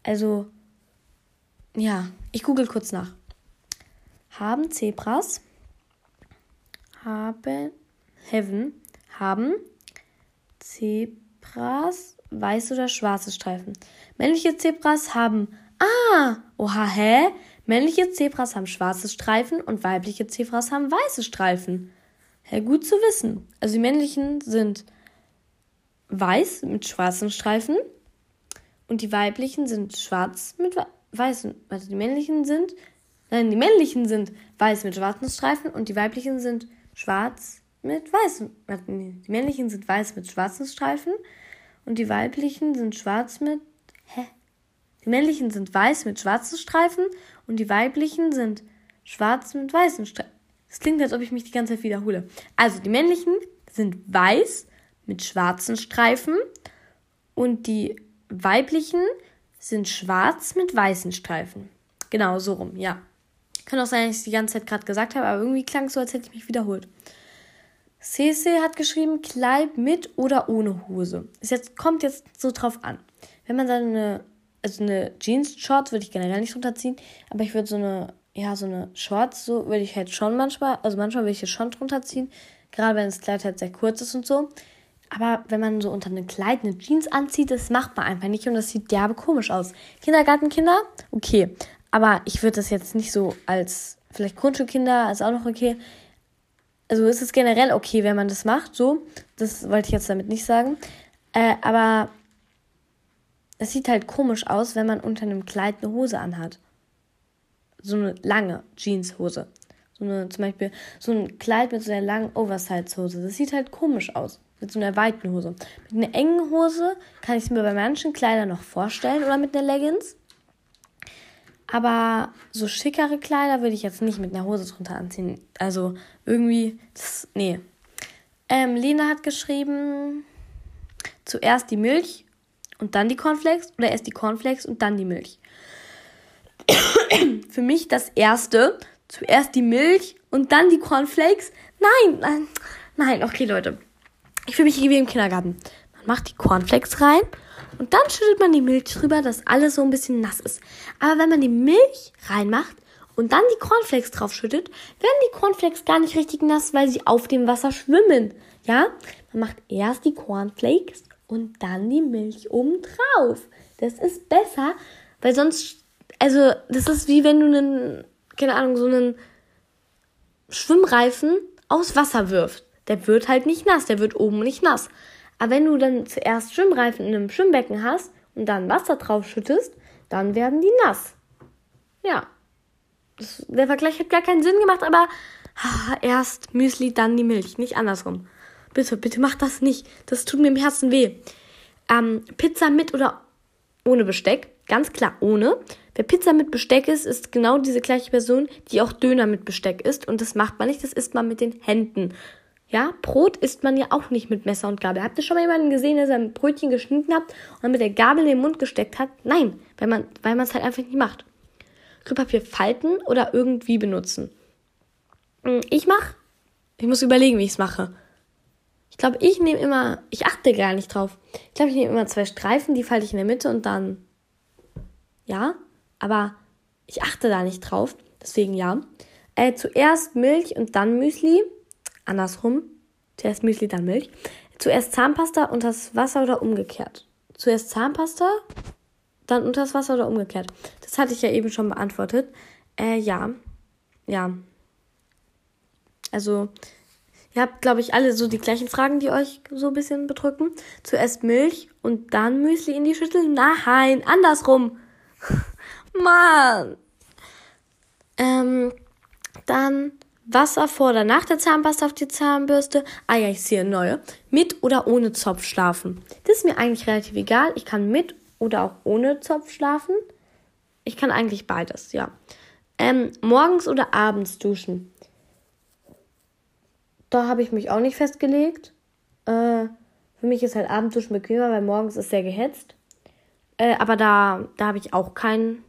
A: Also, ja, ich google kurz nach. Haben Zebras, haben, Heaven, haben Zebras weiße oder schwarze Streifen? Männliche Zebras haben, ah, oha, hä? Männliche Zebras haben schwarze Streifen und weibliche Zebras haben weiße Streifen. Hä, gut zu wissen. Also die männlichen sind weiß mit schwarzen Streifen und die weiblichen sind schwarz mit weißen. Also die männlichen sind, nein, die männlichen sind weiß mit schwarzen Streifen und die weiblichen sind schwarz mit weißen. Die männlichen sind weiß mit schwarzen Streifen und die weiblichen sind schwarz mit. Hä? Die männlichen sind weiß mit schwarzen Streifen und die weiblichen sind schwarz mit weißen Streifen. Das klingt, als ob ich mich die ganze Zeit wiederhole. Also die männlichen sind weiß mit schwarzen Streifen und die weiblichen sind schwarz mit weißen Streifen. Genau, so rum, ja. Kann auch sein, dass ich es die ganze Zeit gerade gesagt habe, aber irgendwie klang es so, als hätte ich mich wiederholt. Cece hat geschrieben, Kleid mit oder ohne Hose. Es jetzt, kommt jetzt so drauf an. Wenn man seine, also eine Jeans-Shorts würde ich generell nicht drunter ziehen, aber ich würde so eine, ja, so eine Shorts, so würde ich halt schon manchmal, also manchmal würde ich es schon drunter ziehen, gerade wenn das Kleid halt sehr kurz ist und so. Aber wenn man so unter einem Kleid eine Jeans anzieht, das macht man einfach nicht und das sieht derbe komisch aus. Kindergartenkinder, okay. Aber ich würde das jetzt nicht so als, vielleicht Grundschulkinder, als auch noch okay. Also ist es generell okay, wenn man das macht, so. Das wollte ich jetzt damit nicht sagen. Äh, aber es sieht halt komisch aus, wenn man unter einem Kleid eine Hose anhat. So eine lange Jeanshose. So eine, zum Beispiel so ein Kleid mit so einer langen Oversize-Hose. Das sieht halt komisch aus. Mit so einer weiten Hose. Mit einer engen Hose kann ich es mir bei manchen Kleidern noch vorstellen oder mit einer Leggings. Aber so schickere Kleider würde ich jetzt nicht mit einer Hose drunter anziehen. Also irgendwie, das, nee. Ähm, Lena hat geschrieben, zuerst die Milch und dann die Cornflakes oder erst die Cornflakes und dann die Milch. Für mich das erste, zuerst die Milch und dann die Cornflakes. Nein, nein, nein, okay Leute. Ich fühle mich wie im Kindergarten. Man macht die Cornflakes rein und dann schüttet man die Milch drüber, dass alles so ein bisschen nass ist. Aber wenn man die Milch reinmacht und dann die Cornflakes drauf schüttet, werden die Cornflakes gar nicht richtig nass, weil sie auf dem Wasser schwimmen. Ja? Man macht erst die Cornflakes und dann die Milch oben drauf. Das ist besser, weil sonst, also, das ist wie wenn du einen, keine Ahnung, so einen Schwimmreifen aus Wasser wirfst der wird halt nicht nass, der wird oben nicht nass. Aber wenn du dann zuerst Schwimmreifen in einem Schwimmbecken hast und dann Wasser drauf schüttest, dann werden die nass. Ja. Das, der Vergleich hat gar keinen Sinn gemacht, aber erst Müsli, dann die Milch, nicht andersrum. Bitte, bitte mach das nicht. Das tut mir im Herzen weh. Ähm, Pizza mit oder ohne Besteck? Ganz klar, ohne. Wer Pizza mit Besteck isst, ist genau diese gleiche Person, die auch Döner mit Besteck isst. Und das macht man nicht, das isst man mit den Händen. Ja, Brot isst man ja auch nicht mit Messer und Gabel. Habt ihr schon mal jemanden gesehen, der sein Brötchen geschnitten hat und mit der Gabel in den Mund gesteckt hat? Nein, weil man weil man es halt einfach nicht macht. Klopapier falten oder irgendwie benutzen. Hm, ich mach, ich muss überlegen, wie ich es mache. Ich glaube, ich nehme immer, ich achte gar nicht drauf. Ich glaube, ich nehme immer zwei Streifen, die falte ich in der Mitte und dann, ja, aber ich achte da nicht drauf. Deswegen ja. Äh, zuerst Milch und dann Müsli andersrum. Zuerst Müsli, dann Milch. Zuerst Zahnpasta und das Wasser oder umgekehrt. Zuerst Zahnpasta, dann unter das Wasser oder umgekehrt. Das hatte ich ja eben schon beantwortet. Äh, ja. Ja. Also, ihr habt, glaube ich, alle so die gleichen Fragen, die euch so ein bisschen bedrücken. Zuerst Milch und dann Müsli in die Schüssel. Nein, andersrum. Mann. Ähm, dann Wasser vor oder nach der Zahnpasta auf die Zahnbürste. Ah ja, ich sehe eine neue. Mit oder ohne Zopf schlafen. Das ist mir eigentlich relativ egal. Ich kann mit oder auch ohne Zopf schlafen. Ich kann eigentlich beides, ja. Ähm, morgens oder abends duschen. Da habe ich mich auch nicht festgelegt. Äh, für mich ist halt Abendduschen bequemer, weil morgens ist sehr gehetzt. Äh, aber da, da habe ich auch keinen.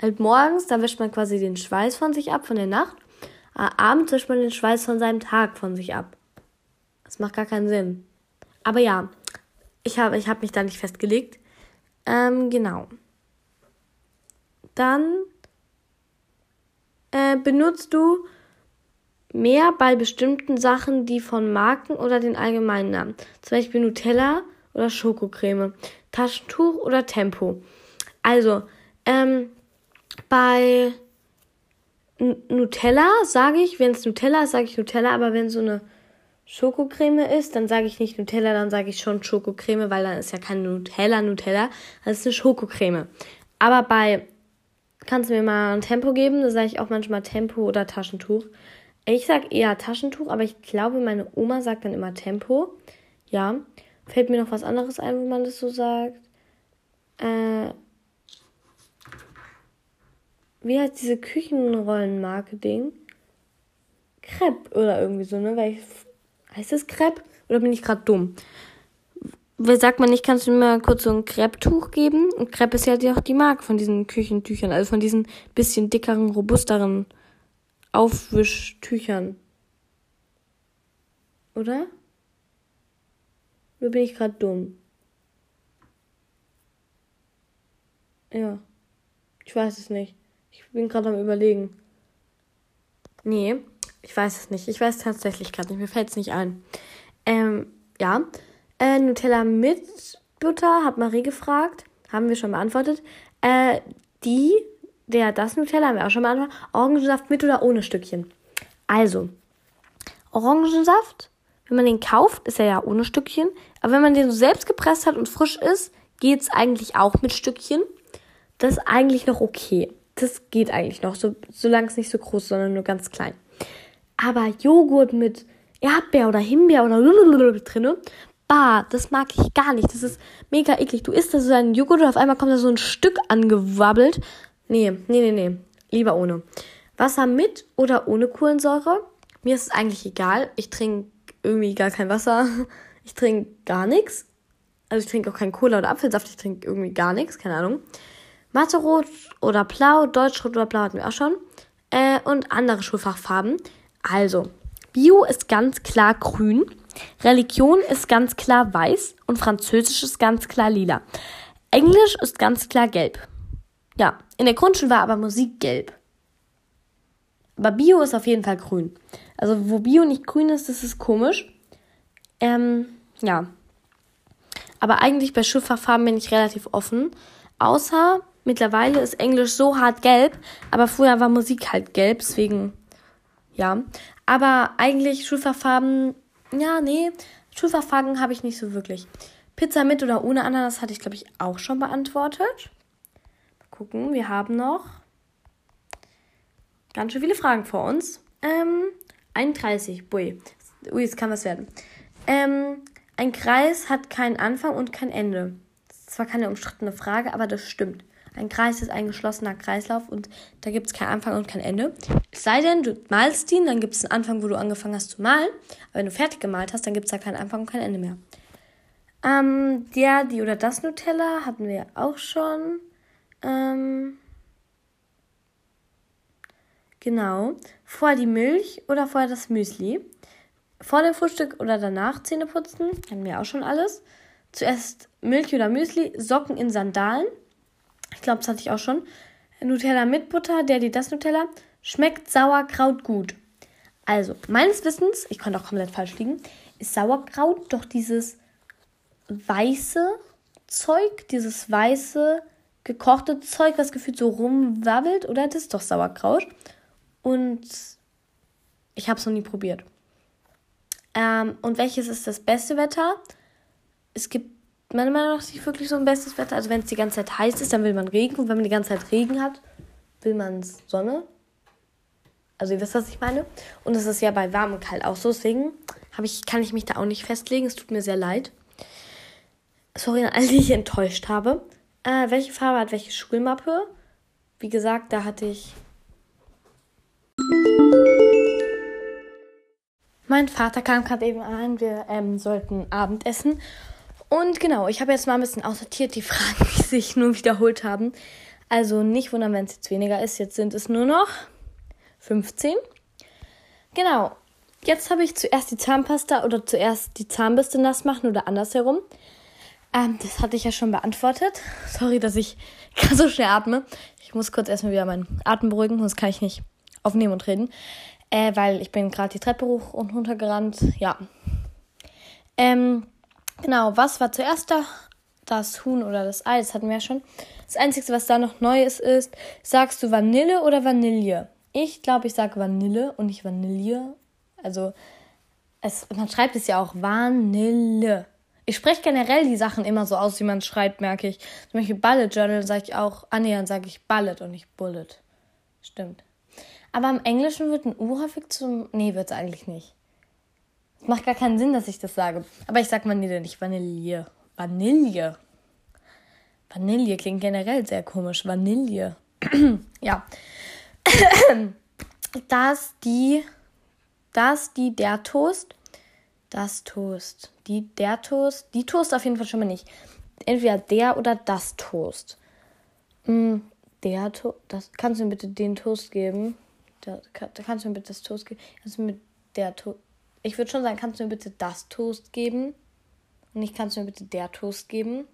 A: Halt morgens, da wäscht man quasi den Schweiß von sich ab, von der Nacht. Abends wischt man den Schweiß von seinem Tag von sich ab. Das macht gar keinen Sinn. Aber ja, ich habe ich hab mich da nicht festgelegt. Ähm, genau. Dann äh, benutzt du mehr bei bestimmten Sachen, die von Marken oder den allgemeinen Namen. Zum Beispiel Nutella oder Schokocreme. Taschentuch oder Tempo. Also, ähm, bei Nutella sage ich, wenn es Nutella ist, sage ich Nutella, aber wenn so eine Schokocreme ist, dann sage ich nicht Nutella, dann sage ich schon Schokocreme, weil dann ist ja kein Nutella Nutella, das ist eine Schokocreme. Aber bei, kannst du mir mal ein Tempo geben, da sage ich auch manchmal Tempo oder Taschentuch. Ich sage eher Taschentuch, aber ich glaube, meine Oma sagt dann immer Tempo. Ja. Fällt mir noch was anderes ein, wo man das so sagt? Äh, wie heißt diese Küchenrollenmarke-Ding? Crepe oder irgendwie so, ne? Weil ich, heißt das Crepe? Oder bin ich gerade dumm? sagt man nicht, kannst du mir mal kurz so ein Krepptuch geben? Und Krepp ist ja auch die Marke von diesen Küchentüchern, also von diesen bisschen dickeren, robusteren Aufwischtüchern. Oder? Oder bin ich gerade dumm? Ja. Ich weiß es nicht. Ich bin gerade am überlegen. Nee, ich weiß es nicht. Ich weiß tatsächlich gerade nicht. Mir fällt es nicht ein. Ähm, ja. Äh, Nutella mit Butter, hat Marie gefragt. Haben wir schon beantwortet. Äh, die, der, das Nutella haben wir auch schon beantwortet. Orangensaft mit oder ohne Stückchen. Also, Orangensaft, wenn man den kauft, ist er ja ohne Stückchen. Aber wenn man den so selbst gepresst hat und frisch ist, geht es eigentlich auch mit Stückchen. Das ist eigentlich noch okay. Das geht eigentlich noch, so, solange es nicht so groß sondern nur ganz klein. Aber Joghurt mit Erdbeer oder Himbeer oder drin, bah, das mag ich gar nicht. Das ist mega eklig. Du isst da so einen Joghurt und auf einmal kommt da so ein Stück angewabbelt. Nee, nee, nee, nee. Lieber ohne. Wasser mit oder ohne Kohlensäure? Mir ist es eigentlich egal. Ich trinke irgendwie gar kein Wasser. Ich trinke gar nichts. Also ich trinke auch kein Cola oder Apfelsaft. Ich trinke irgendwie gar nichts. Keine Ahnung. Mathe-Rot oder Blau. Deutschrot oder Blau hatten wir auch schon. Äh, und andere Schulfachfarben. Also, Bio ist ganz klar grün. Religion ist ganz klar weiß. Und Französisch ist ganz klar lila. Englisch ist ganz klar gelb. Ja, in der Grundschule war aber Musik gelb. Aber Bio ist auf jeden Fall grün. Also wo Bio nicht grün ist, das ist komisch. Ähm, ja. Aber eigentlich bei Schifferfarben bin ich relativ offen. Außer mittlerweile ist Englisch so hart gelb, aber früher war Musik halt gelb, deswegen ja. Aber eigentlich Schulfachfarben, ja, nee, Schulfachfarben habe ich nicht so wirklich. Pizza mit oder ohne Ananas hatte ich, glaube ich, auch schon beantwortet. Mal gucken, wir haben noch ganz schön viele Fragen vor uns. Ähm, 31, bui. Ui, jetzt kann was werden. Ähm, ein Kreis hat keinen Anfang und kein Ende. Das ist zwar keine umstrittene Frage, aber das stimmt. Ein Kreis ist ein geschlossener Kreislauf und da gibt es keinen Anfang und kein Ende. Es sei denn, du malst ihn, dann gibt es einen Anfang, wo du angefangen hast zu malen. Aber wenn du fertig gemalt hast, dann gibt es da keinen Anfang und kein Ende mehr. Ähm, der, die oder das Nutella hatten wir auch schon. Ähm, Genau. Vorher die Milch oder vorher das Müsli. Vor dem Frühstück oder danach Zähne putzen. Hatten wir auch schon alles. Zuerst Milch oder Müsli. Socken in Sandalen. Ich glaube, das hatte ich auch schon. Nutella mit Butter. Der, die, das Nutella. Schmeckt Sauerkraut gut. Also, meines Wissens, ich konnte auch komplett falsch liegen, ist Sauerkraut doch dieses weiße Zeug, dieses weiße gekochte Zeug, was gefühlt so rumwabbelt, oder? Das ist doch Sauerkraut. Und ich habe es noch nie probiert. Ähm, und welches ist das beste Wetter? Es gibt meiner Meinung nach nicht wirklich so ein bestes Wetter. Also wenn es die ganze Zeit heiß ist, dann will man Regen. Und wenn man die ganze Zeit Regen hat, will man Sonne. Also ihr wisst, was ich meine. Und es ist ja bei warm und kalt auch so. Deswegen ich, kann ich mich da auch nicht festlegen. Es tut mir sehr leid. Sorry an alle, die ich enttäuscht habe. Äh, welche Farbe hat welche Schulmappe? Wie gesagt, da hatte ich mein Vater kam gerade eben an, wir ähm, sollten Abendessen. Und genau, ich habe jetzt mal ein bisschen aussortiert die Fragen, die sich nur wiederholt haben. Also nicht wundern, wenn es jetzt weniger ist. Jetzt sind es nur noch 15. Genau. Jetzt habe ich zuerst die Zahnpasta oder zuerst die Zahnbürste nass machen oder andersherum. Ähm, das hatte ich ja schon beantwortet. Sorry, dass ich gerade so schnell atme. Ich muss kurz erstmal wieder meinen Atem beruhigen, sonst kann ich nicht aufnehmen und reden. Äh, weil ich bin gerade die Treppe hoch und runter gerannt. Ja. Ähm, genau, was war zuerst da? Das Huhn oder das Ei, das hatten wir ja schon. Das Einzige, was da noch neu ist, ist, sagst du Vanille oder Vanille? Ich glaube, ich sage Vanille und nicht Vanille. Also, es, man schreibt es ja auch Vanille. Ich spreche generell die Sachen immer so aus, wie man schreibt, merke ich. Zum Beispiel Bullet Journal sage ich auch, annähernd sage ich Bullet und nicht Bullet. Stimmt. Aber im Englischen wird ein U häufig zum. Nee, wird es eigentlich nicht. Macht gar keinen Sinn, dass ich das sage. Aber ich sag Vanille, nicht Vanille. Vanille. Vanille klingt generell sehr komisch. Vanille. ja. das, die. Das, die, der Toast. Das Toast. die, der Toast, die Toast auf jeden Fall schon mal nicht. Entweder der oder das Toast. Hm, der Toast, kannst du mir bitte den Toast geben? Da, kannst du mir bitte das Toast geben? Kannst du mir der Toast, ich würde schon sagen, kannst du mir bitte das Toast geben? Und nicht kannst du mir bitte der Toast geben?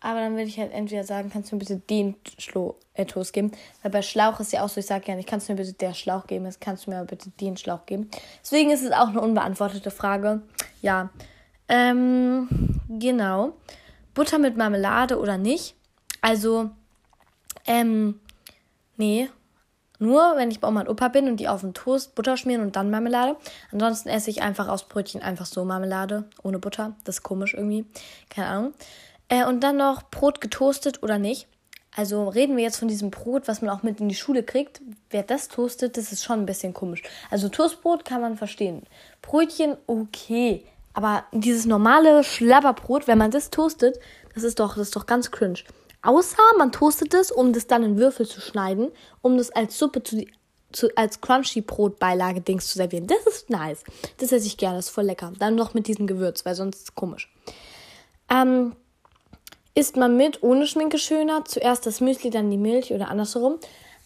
A: Aber dann würde ich halt entweder sagen, kannst du mir bitte den Schlo äh, Toast geben. Weil bei Schlauch ist ja auch so, ich sage ja nicht, kannst du mir bitte der Schlauch geben, jetzt kannst du mir aber bitte den Schlauch geben. Deswegen ist es auch eine unbeantwortete Frage. Ja. Ähm, genau. Butter mit Marmelade oder nicht? Also, ähm, nee. Nur wenn ich bei Oma und Opa bin und die auf den Toast Butter schmieren und dann Marmelade. Ansonsten esse ich einfach aus Brötchen einfach so Marmelade ohne Butter. Das ist komisch irgendwie. Keine Ahnung. Äh, und dann noch Brot getoastet oder nicht. Also reden wir jetzt von diesem Brot, was man auch mit in die Schule kriegt. Wer das toastet, das ist schon ein bisschen komisch. Also Toastbrot kann man verstehen. Brötchen okay. Aber dieses normale Schlabberbrot, wenn man das toastet, das ist doch, das ist doch ganz cringe. Außer man toastet es, um das dann in Würfel zu schneiden, um das als Suppe zu, zu als Crunchy Brotbeilage Dings zu servieren. Das ist nice. Das esse ich gerne, das ist voll lecker. Dann noch mit diesem Gewürz, weil sonst ist es komisch. Ähm, Isst man mit ohne Schminke schöner? Zuerst das Müsli, dann die Milch oder andersherum?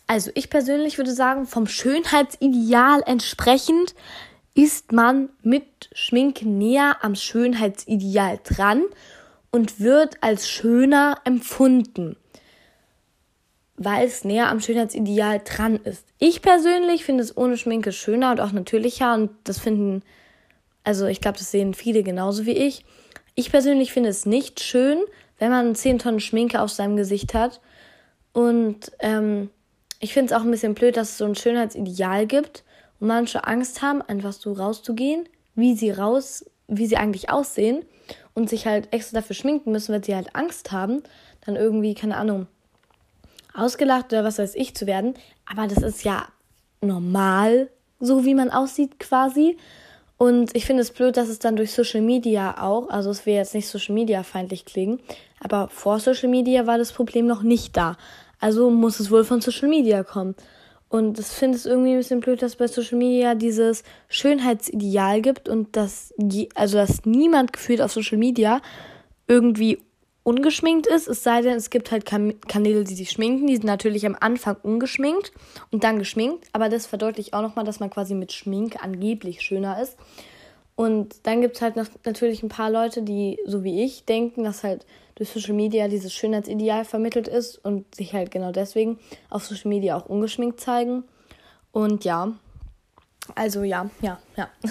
A: Also ich persönlich würde sagen, vom Schönheitsideal entsprechend ist man mit Schminke näher am Schönheitsideal dran und wird als schöner empfunden, weil es näher am Schönheitsideal dran ist. Ich persönlich finde es ohne Schminke schöner und auch natürlicher und das finden, also ich glaube, das sehen viele genauso wie ich. Ich persönlich finde es nicht schön, wenn man 10 Tonnen Schminke auf seinem Gesicht hat. Und ähm, ich finde es auch ein bisschen blöd, dass es so ein Schönheitsideal gibt und manche Angst haben, einfach so rauszugehen, wie sie raus, wie sie eigentlich aussehen und sich halt extra dafür schminken müssen, weil sie halt Angst haben, dann irgendwie, keine Ahnung, ausgelacht oder was weiß ich zu werden. Aber das ist ja normal, so wie man aussieht quasi. Und ich finde es blöd, dass es dann durch Social Media auch, also es will jetzt nicht Social Media feindlich klingen, aber vor Social Media war das Problem noch nicht da. Also muss es wohl von Social Media kommen. Und ich finde es irgendwie ein bisschen blöd, dass bei Social Media dieses Schönheitsideal gibt und dass, also dass niemand gefühlt auf Social Media irgendwie ungeschminkt ist, es sei denn, es gibt halt Kanäle, die sich schminken. Die sind natürlich am Anfang ungeschminkt und dann geschminkt, aber das verdeutlicht auch nochmal, dass man quasi mit Schminke angeblich schöner ist. Und dann gibt es halt noch natürlich ein paar Leute, die, so wie ich, denken, dass halt durch Social Media dieses Schönheitsideal vermittelt ist und sich halt genau deswegen auf Social Media auch ungeschminkt zeigen. Und ja, also ja, ja, ja.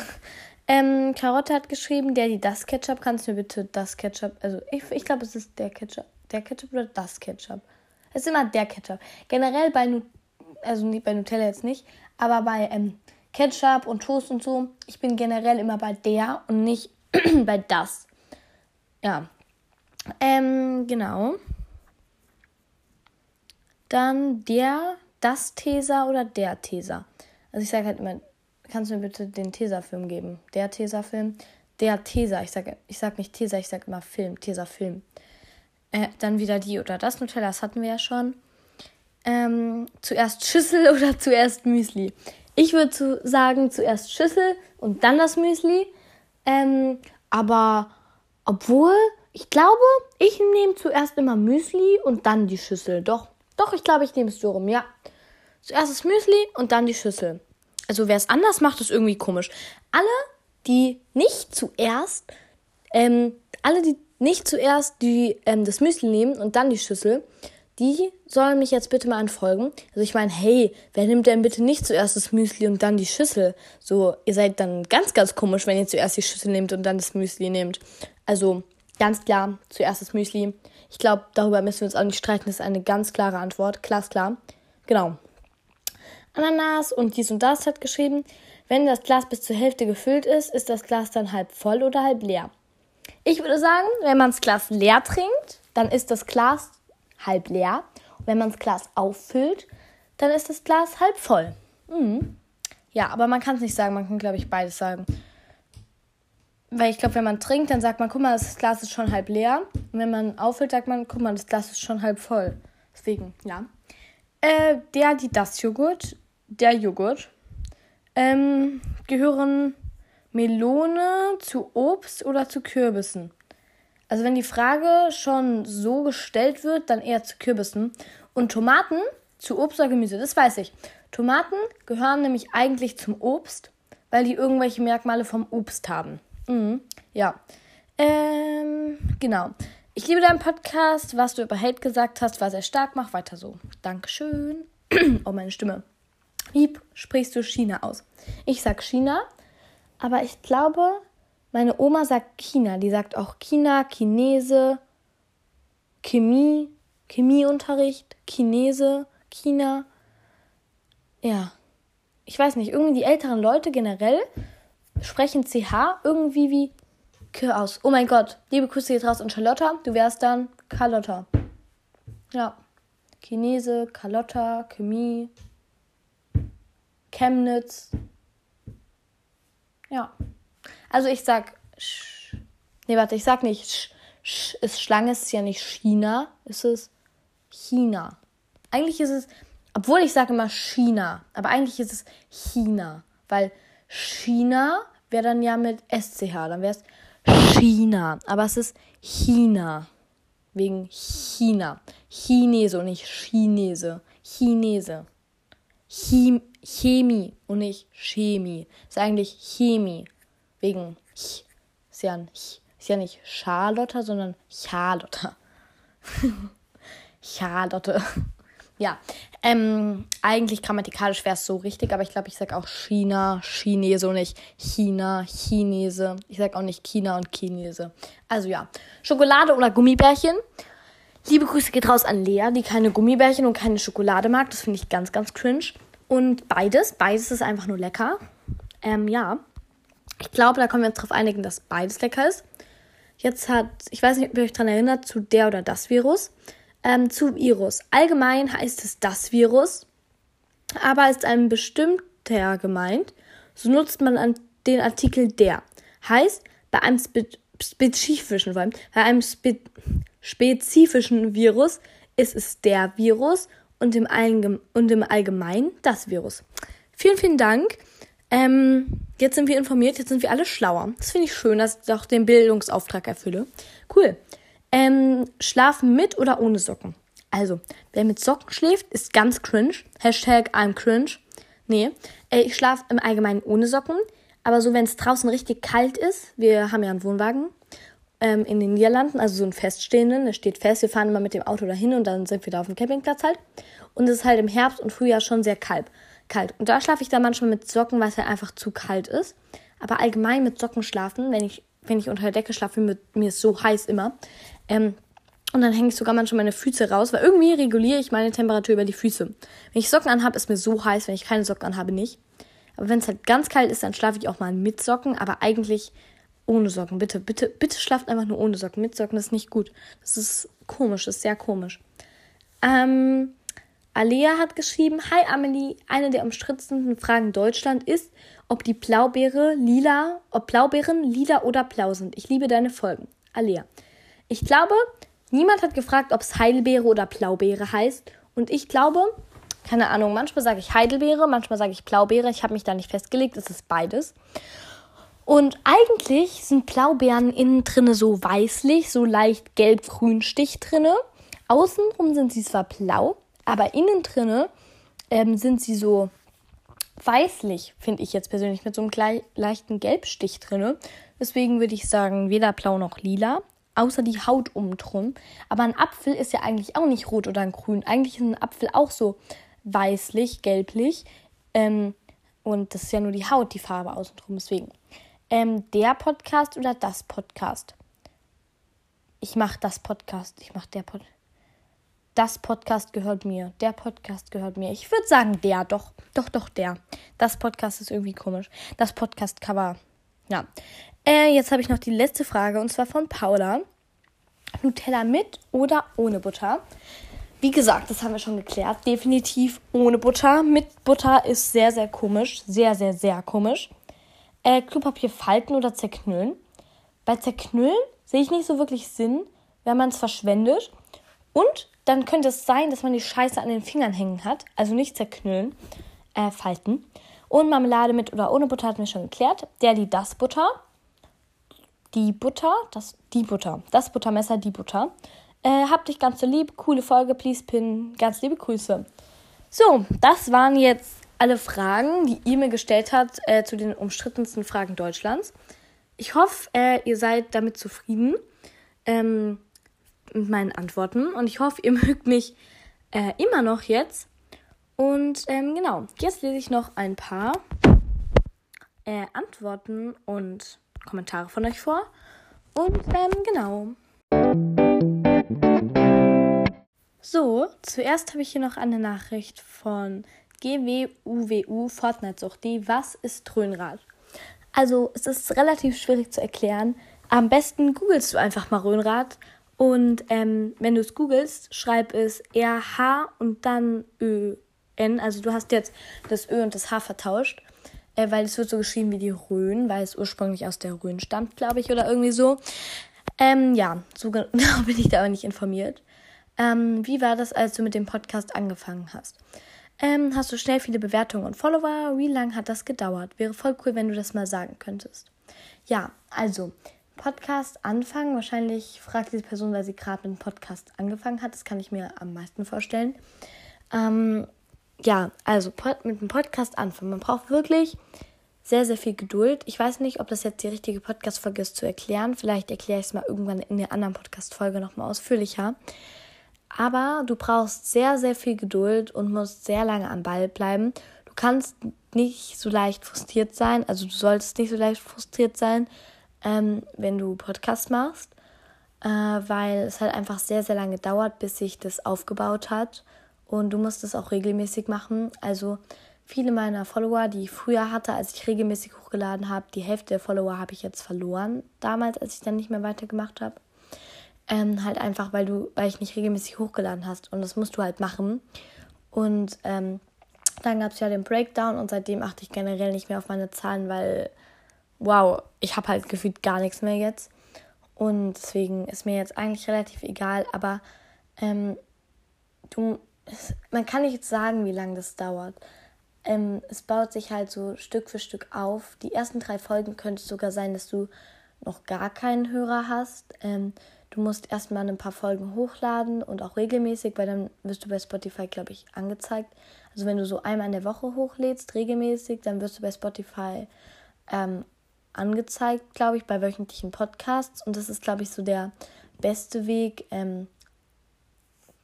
A: Ähm, Karotte hat geschrieben, der die das Ketchup, kannst du mir bitte das Ketchup, also ich, ich glaube, es ist der Ketchup, der Ketchup oder das Ketchup. Es ist immer der Ketchup. Generell bei, nu also nicht bei Nutella jetzt nicht, aber bei ähm, Ketchup und Toast und so, ich bin generell immer bei der und nicht bei das. Ja. Ähm, genau. Dann der, das Teser oder der Teser. Also ich sage halt immer kannst du mir bitte den Tesafilm geben? Der Tesafilm? Der Tesa. Ich sage ich sag nicht Tesa, ich sage immer Film. Tesafilm. Äh, dann wieder die oder das Nutella, das hatten wir ja schon. Ähm, zuerst Schüssel oder zuerst Müsli? Ich würde zu sagen, zuerst Schüssel und dann das Müsli. Ähm, aber obwohl, ich glaube, ich nehme zuerst immer Müsli und dann die Schüssel. Doch, doch, ich glaube, ich nehme es so rum, ja. Zuerst das Müsli und dann die Schüssel. Also wer es anders macht, ist irgendwie komisch. Alle, die nicht zuerst, ähm, alle, die nicht zuerst die, ähm, das Müsli nehmen und dann die Schüssel, die sollen mich jetzt bitte mal anfolgen. Also ich meine, hey, wer nimmt denn bitte nicht zuerst das Müsli und dann die Schüssel? So, ihr seid dann ganz, ganz komisch, wenn ihr zuerst die Schüssel nehmt und dann das Müsli nehmt. Also ganz klar, zuerst das Müsli. Ich glaube, darüber müssen wir uns auch nicht streiten. Das ist eine ganz klare Antwort. Klar, klar. Genau. Ananas und dies und das hat geschrieben, wenn das Glas bis zur Hälfte gefüllt ist, ist das Glas dann halb voll oder halb leer. Ich würde sagen, wenn man das Glas leer trinkt, dann ist das Glas halb leer. Und wenn man das Glas auffüllt, dann ist das Glas halb voll. Mhm. Ja, aber man kann es nicht sagen, man kann, glaube ich, beides sagen. Weil ich glaube, wenn man trinkt, dann sagt man, guck mal, das Glas ist schon halb leer. Und wenn man auffüllt, sagt man, guck mal, das Glas ist schon halb voll. Deswegen, ja. Äh, der, die, das Joghurt der Joghurt ähm, gehören Melone zu Obst oder zu Kürbissen? Also wenn die Frage schon so gestellt wird, dann eher zu Kürbissen. Und Tomaten zu Obst oder Gemüse, das weiß ich. Tomaten gehören nämlich eigentlich zum Obst, weil die irgendwelche Merkmale vom Obst haben. Mhm. Ja. Ähm, genau. Ich liebe deinen Podcast. Was du über Hate gesagt hast, war sehr stark. Mach weiter so. Dankeschön. oh, meine Stimme. Wie sprichst du China aus? Ich sag China, aber ich glaube, meine Oma sagt China. Die sagt auch China, Chinese, Chemie, Chemieunterricht, Chinese, China. Ja. Ich weiß nicht, irgendwie die älteren Leute generell sprechen CH irgendwie wie K aus. Oh mein Gott. Liebe Grüße geht raus und Charlotta. Du wärst dann Carlotta. Ja. Chinese, Carlotta, Chemie, Chemnitz. Ja. Also ich sag. Sch nee, warte, ich sag nicht. Sch Sch ist Schlange, ist ja nicht China. Ist es China. Eigentlich ist es. Obwohl ich sage immer China. Aber eigentlich ist es China. Weil China wäre dann ja mit SCH. Dann wäre es China. Aber es ist China. Wegen China. Chinese und nicht Chinese. Chinese. Chem Chemie und nicht Chemie. Ist eigentlich Chemie. Wegen Ch. Ist ja, ein Ch. ist ja nicht Charlotte, sondern Charlotte. Charlotte. Ja, ähm, eigentlich grammatikalisch wäre es so richtig, aber ich glaube, ich sage auch China, Chinese und nicht China, Chinese. Ich sage auch nicht China und Chinese. Also ja, Schokolade oder Gummibärchen. Liebe Grüße geht raus an Lea, die keine Gummibärchen und keine Schokolade mag. Das finde ich ganz, ganz cringe. Und beides, beides ist einfach nur lecker. Ähm, ja. Ich glaube, da können wir uns darauf einigen, dass beides lecker ist. Jetzt hat, ich weiß nicht, ob ihr euch daran erinnert, zu der oder das Virus ähm, zu Virus. Allgemein heißt es das Virus, aber ist ein bestimmter gemeint. So nutzt man den Artikel der. Heißt, bei einem spe spezifischen, bei einem spe spezifischen Virus ist es der Virus und im, und im Allgemeinen das Virus. Vielen, vielen Dank. Ähm, jetzt sind wir informiert, jetzt sind wir alle schlauer. Das finde ich schön, dass ich auch den Bildungsauftrag erfülle. Cool. Ähm, schlafen mit oder ohne Socken? Also, wer mit Socken schläft, ist ganz cringe. Hashtag I'm cringe. Nee, äh, ich schlafe im Allgemeinen ohne Socken. Aber so, wenn es draußen richtig kalt ist, wir haben ja einen Wohnwagen ähm, in den Niederlanden, also so einen feststehenden, der steht fest, wir fahren immer mit dem Auto dahin und dann sind wir da auf dem Campingplatz halt. Und es ist halt im Herbst und Frühjahr schon sehr kalt. kalt. Und da schlafe ich dann manchmal mit Socken, weil es halt einfach zu kalt ist. Aber allgemein mit Socken schlafen, wenn ich, wenn ich unter der Decke schlafe, mir, mir ist so heiß immer, ähm, und dann hänge ich sogar manchmal meine Füße raus, weil irgendwie reguliere ich meine Temperatur über die Füße. Wenn ich Socken anhabe, ist mir so heiß, wenn ich keine Socken anhabe, nicht. Aber wenn es halt ganz kalt ist, dann schlafe ich auch mal mit Socken, aber eigentlich ohne Socken. Bitte, bitte, bitte schlaft einfach nur ohne Socken. Mit Socken ist nicht gut. Das ist komisch, das ist sehr komisch. Ähm, Alea hat geschrieben, Hi Amelie, eine der umstrittensten Fragen Deutschland ist, ob die Blaubeere lila, ob Blaubeeren lila oder blau sind. Ich liebe deine Folgen. Alea. Ich glaube, niemand hat gefragt, ob es Heidelbeere oder Blaubeere heißt. Und ich glaube, keine Ahnung, manchmal sage ich Heidelbeere, manchmal sage ich Blaubeere. Ich habe mich da nicht festgelegt, es ist beides. Und eigentlich sind Blaubeeren innen drinne so weißlich, so leicht gelb-grün Stich drinne. Außenrum sind sie zwar blau, aber innen drinne ähm, sind sie so weißlich, finde ich jetzt persönlich, mit so einem leichten Gelbstich drinne. Deswegen würde ich sagen, weder blau noch lila außer die Haut um drum. Aber ein Apfel ist ja eigentlich auch nicht rot oder grün. Eigentlich ist ein Apfel auch so weißlich, gelblich. Ähm, und das ist ja nur die Haut, die Farbe außen drum. Deswegen. Ähm, der Podcast oder das Podcast? Ich mache das Podcast. Ich mache der Podcast. Das Podcast gehört mir. Der Podcast gehört mir. Ich würde sagen, der, doch. Doch, doch, der. Das Podcast ist irgendwie komisch. Das Podcast-Cover. Ja. Äh, jetzt habe ich noch die letzte Frage und zwar von Paula. Nutella mit oder ohne Butter? Wie gesagt, das haben wir schon geklärt. Definitiv ohne Butter. Mit Butter ist sehr, sehr komisch. Sehr, sehr, sehr komisch. Äh, Klopapier falten oder zerknüllen. Bei zerknüllen sehe ich nicht so wirklich Sinn, wenn man es verschwendet. Und dann könnte es sein, dass man die Scheiße an den Fingern hängen hat. Also nicht zerknüllen, äh, falten. Und Marmelade mit oder ohne Butter hatten wir schon geklärt. Der, die, das Butter. Die Butter, das, die Butter. Das Buttermesser, die Butter. Äh, habt dich ganz so lieb. Coole Folge, please pin. Ganz liebe Grüße. So, das waren jetzt alle Fragen, die ihr mir gestellt habt äh, zu den umstrittensten Fragen Deutschlands. Ich hoffe, äh, ihr seid damit zufrieden ähm, mit meinen Antworten und ich hoffe, ihr mögt mich äh, immer noch jetzt. Und ähm, genau, jetzt lese ich noch ein paar äh, Antworten und Kommentare von euch vor. Und ähm, genau. So, zuerst habe ich hier noch eine Nachricht von GWUWU Fortnite-Sucht. Was ist Trönrad? Also, es ist relativ schwierig zu erklären. Am besten googelst du einfach mal Röhnrad. Und ähm, wenn du es googelst, schreib es RH und dann ÖN. Also du hast jetzt das Ö und das H vertauscht. Äh, weil es wird so geschrieben wie die Rhön, weil es ursprünglich aus der Rhön stammt, glaube ich, oder irgendwie so. Ähm, ja, so genau bin ich da aber nicht informiert. Ähm, wie war das, als du mit dem Podcast angefangen hast? Ähm, hast du schnell viele Bewertungen und Follower? Wie lange hat das gedauert? Wäre voll cool, wenn du das mal sagen könntest. Ja, also Podcast anfangen. Wahrscheinlich fragt diese Person, weil sie gerade mit dem Podcast angefangen hat. Das kann ich mir am meisten vorstellen. Ähm, ja, also mit dem Podcast anfangen. Man braucht wirklich sehr, sehr viel Geduld. Ich weiß nicht, ob das jetzt die richtige Podcast-Folge ist zu erklären. Vielleicht erkläre ich es mal irgendwann in der anderen Podcast-Folge nochmal ausführlicher. Aber du brauchst sehr, sehr viel Geduld und musst sehr lange am Ball bleiben. Du kannst nicht so leicht frustriert sein, also du solltest nicht so leicht frustriert sein, ähm, wenn du Podcast machst, äh, weil es halt einfach sehr, sehr lange dauert, bis sich das aufgebaut hat. Und du musst es auch regelmäßig machen. Also viele meiner Follower, die ich früher hatte, als ich regelmäßig hochgeladen habe, die Hälfte der Follower habe ich jetzt verloren, damals, als ich dann nicht mehr weitergemacht habe. Ähm, halt einfach, weil du, weil ich nicht regelmäßig hochgeladen hast. Und das musst du halt machen. Und ähm, dann gab es ja den Breakdown und seitdem achte ich generell nicht mehr auf meine Zahlen, weil, wow, ich habe halt gefühlt gar nichts mehr jetzt. Und deswegen ist mir jetzt eigentlich relativ egal, aber ähm, du, es, man kann nicht sagen, wie lange das dauert. Ähm, es baut sich halt so Stück für Stück auf. Die ersten drei Folgen könnte es sogar sein, dass du noch gar keinen Hörer hast. Ähm, Du musst erstmal ein paar Folgen hochladen und auch regelmäßig, weil dann wirst du bei Spotify, glaube ich, angezeigt. Also wenn du so einmal in der Woche hochlädst, regelmäßig, dann wirst du bei Spotify ähm, angezeigt, glaube ich, bei wöchentlichen Podcasts. Und das ist, glaube ich, so der beste Weg, ähm,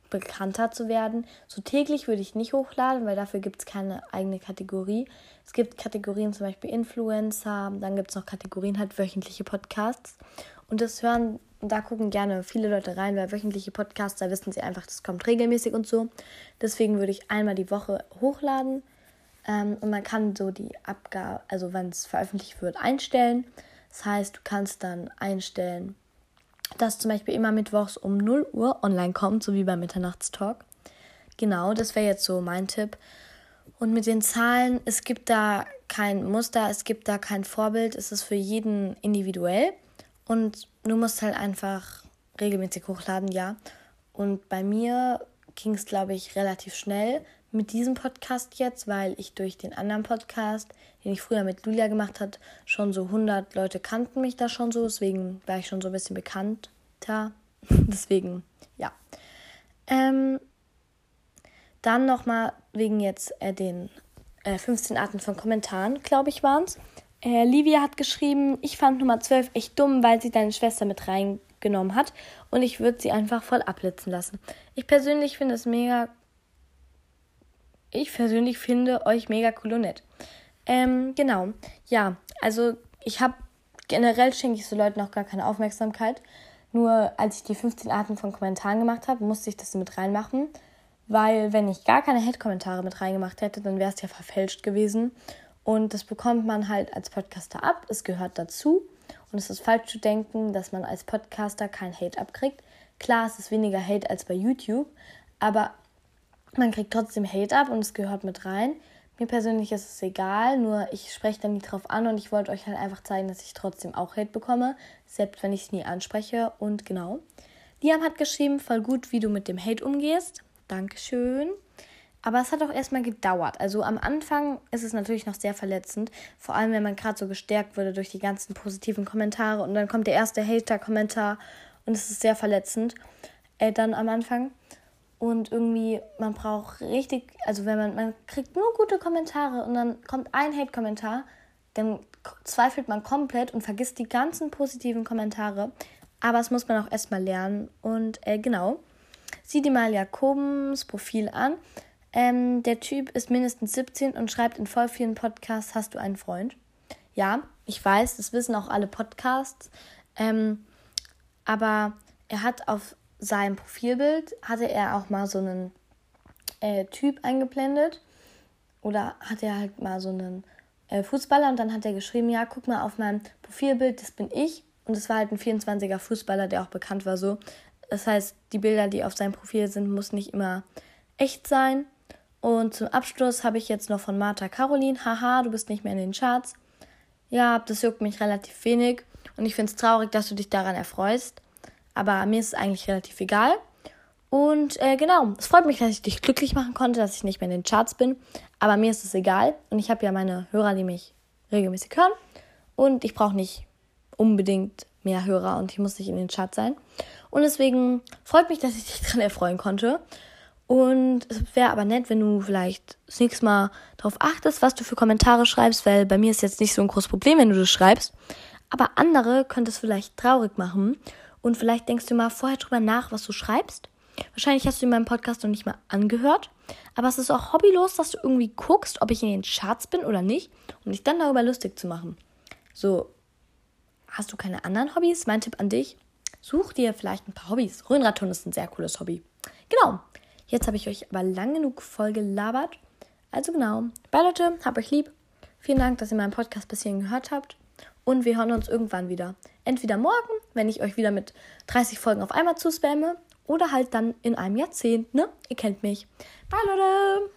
A: bekannter zu werden. So täglich würde ich nicht hochladen, weil dafür gibt es keine eigene Kategorie. Es gibt Kategorien zum Beispiel Influencer, dann gibt es noch Kategorien halt wöchentliche Podcasts. Und das hören da gucken gerne viele Leute rein, weil wöchentliche Podcasts, da wissen sie einfach, das kommt regelmäßig und so. Deswegen würde ich einmal die Woche hochladen. Ähm, und man kann so die Abgabe, also wenn es veröffentlicht wird, einstellen. Das heißt, du kannst dann einstellen, dass zum Beispiel immer mittwochs um 0 Uhr online kommt, so wie beim Mitternachtstalk. Genau, das wäre jetzt so mein Tipp. Und mit den Zahlen, es gibt da kein Muster, es gibt da kein Vorbild, es ist für jeden individuell. Und du musst halt einfach regelmäßig hochladen, ja. Und bei mir ging es, glaube ich, relativ schnell mit diesem Podcast jetzt, weil ich durch den anderen Podcast, den ich früher mit Julia gemacht habe, schon so 100 Leute kannten mich da schon so. Deswegen war ich schon so ein bisschen bekannter. deswegen, ja. Ähm, dann nochmal wegen jetzt äh, den äh, 15 Arten von Kommentaren, glaube ich, waren es. Äh, Livia hat geschrieben, ich fand Nummer 12 echt dumm, weil sie deine Schwester mit reingenommen hat und ich würde sie einfach voll abblitzen lassen. Ich persönlich finde es mega. Ich persönlich finde euch mega cool und nett. Ähm, genau. Ja, also ich habe generell schenke ich so Leuten auch gar keine Aufmerksamkeit. Nur als ich die 15 Arten von Kommentaren gemacht habe, musste ich das mit reinmachen. Weil wenn ich gar keine Hate-Kommentare mit reingemacht hätte, dann wäre es ja verfälscht gewesen. Und das bekommt man halt als Podcaster ab. Es gehört dazu. Und es ist falsch zu denken, dass man als Podcaster kein Hate abkriegt. Klar, es ist weniger Hate als bei YouTube, aber man kriegt trotzdem Hate ab und es gehört mit rein. Mir persönlich ist es egal, nur ich spreche dann nie drauf an und ich wollte euch halt einfach zeigen, dass ich trotzdem auch Hate bekomme, selbst wenn ich es nie anspreche. Und genau. Liam hat geschrieben, voll gut, wie du mit dem Hate umgehst. Dankeschön. Aber es hat auch erstmal gedauert. Also am Anfang ist es natürlich noch sehr verletzend. Vor allem, wenn man gerade so gestärkt wurde durch die ganzen positiven Kommentare. Und dann kommt der erste Hater-Kommentar und es ist sehr verletzend. Äh, dann am Anfang. Und irgendwie, man braucht richtig, also wenn man, man kriegt nur gute Kommentare und dann kommt ein Hate-Kommentar, dann zweifelt man komplett und vergisst die ganzen positiven Kommentare. Aber das muss man auch erstmal lernen. Und äh, genau, sieh dir mal Jakobens Profil an. Ähm, der Typ ist mindestens 17 und schreibt in voll vielen Podcasts, hast du einen Freund? Ja, ich weiß, das wissen auch alle Podcasts. Ähm, aber er hat auf seinem Profilbild, hatte er auch mal so einen äh, Typ eingeblendet. Oder hat er halt mal so einen äh, Fußballer und dann hat er geschrieben, ja, guck mal auf meinem Profilbild, das bin ich. Und es war halt ein 24er Fußballer, der auch bekannt war so. Das heißt, die Bilder, die auf seinem Profil sind, muss nicht immer echt sein. Und zum Abschluss habe ich jetzt noch von Martha Caroline. Haha, du bist nicht mehr in den Charts. Ja, das juckt mich relativ wenig. Und ich finde es traurig, dass du dich daran erfreust. Aber mir ist es eigentlich relativ egal. Und äh, genau, es freut mich, dass ich dich glücklich machen konnte, dass ich nicht mehr in den Charts bin. Aber mir ist es egal. Und ich habe ja meine Hörer, die mich regelmäßig hören. Und ich brauche nicht unbedingt mehr Hörer und ich muss nicht in den Charts sein. Und deswegen freut mich, dass ich dich daran erfreuen konnte. Und es wäre aber nett, wenn du vielleicht das nächste Mal darauf achtest, was du für Kommentare schreibst, weil bei mir ist jetzt nicht so ein großes Problem, wenn du das schreibst. Aber andere könnte es vielleicht traurig machen. Und vielleicht denkst du mal vorher drüber nach, was du schreibst. Wahrscheinlich hast du in meinem Podcast noch nicht mal angehört. Aber es ist auch hobbylos, dass du irgendwie guckst, ob ich in den Charts bin oder nicht, um dich dann darüber lustig zu machen. So, hast du keine anderen Hobbys? Mein Tipp an dich, such dir vielleicht ein paar Hobbys. Röhnradturnen ist ein sehr cooles Hobby. Genau. Jetzt habe ich euch aber lang genug voll gelabert. Also genau. Bye Leute, hab euch lieb. Vielen Dank, dass ihr meinen Podcast bis hierhin gehört habt. Und wir hören uns irgendwann wieder. Entweder morgen, wenn ich euch wieder mit 30 Folgen auf einmal zuspamme, oder halt dann in einem Jahrzehnt, ne? Ihr kennt mich. Bye Leute!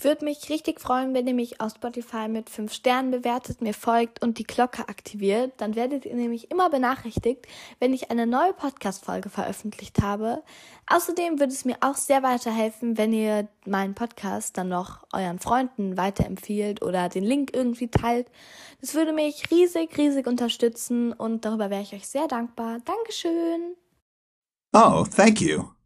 A: Ich würde mich richtig freuen, wenn ihr mich auf Spotify mit 5 Sternen bewertet, mir folgt und die Glocke aktiviert. Dann werdet ihr nämlich immer benachrichtigt, wenn ich eine neue Podcast-Folge veröffentlicht habe. Außerdem würde es mir auch sehr weiterhelfen, wenn ihr meinen Podcast dann noch euren Freunden weiterempfiehlt oder den Link irgendwie teilt. Das würde mich riesig, riesig unterstützen und darüber wäre ich euch sehr dankbar. Dankeschön.
B: Oh, thank you.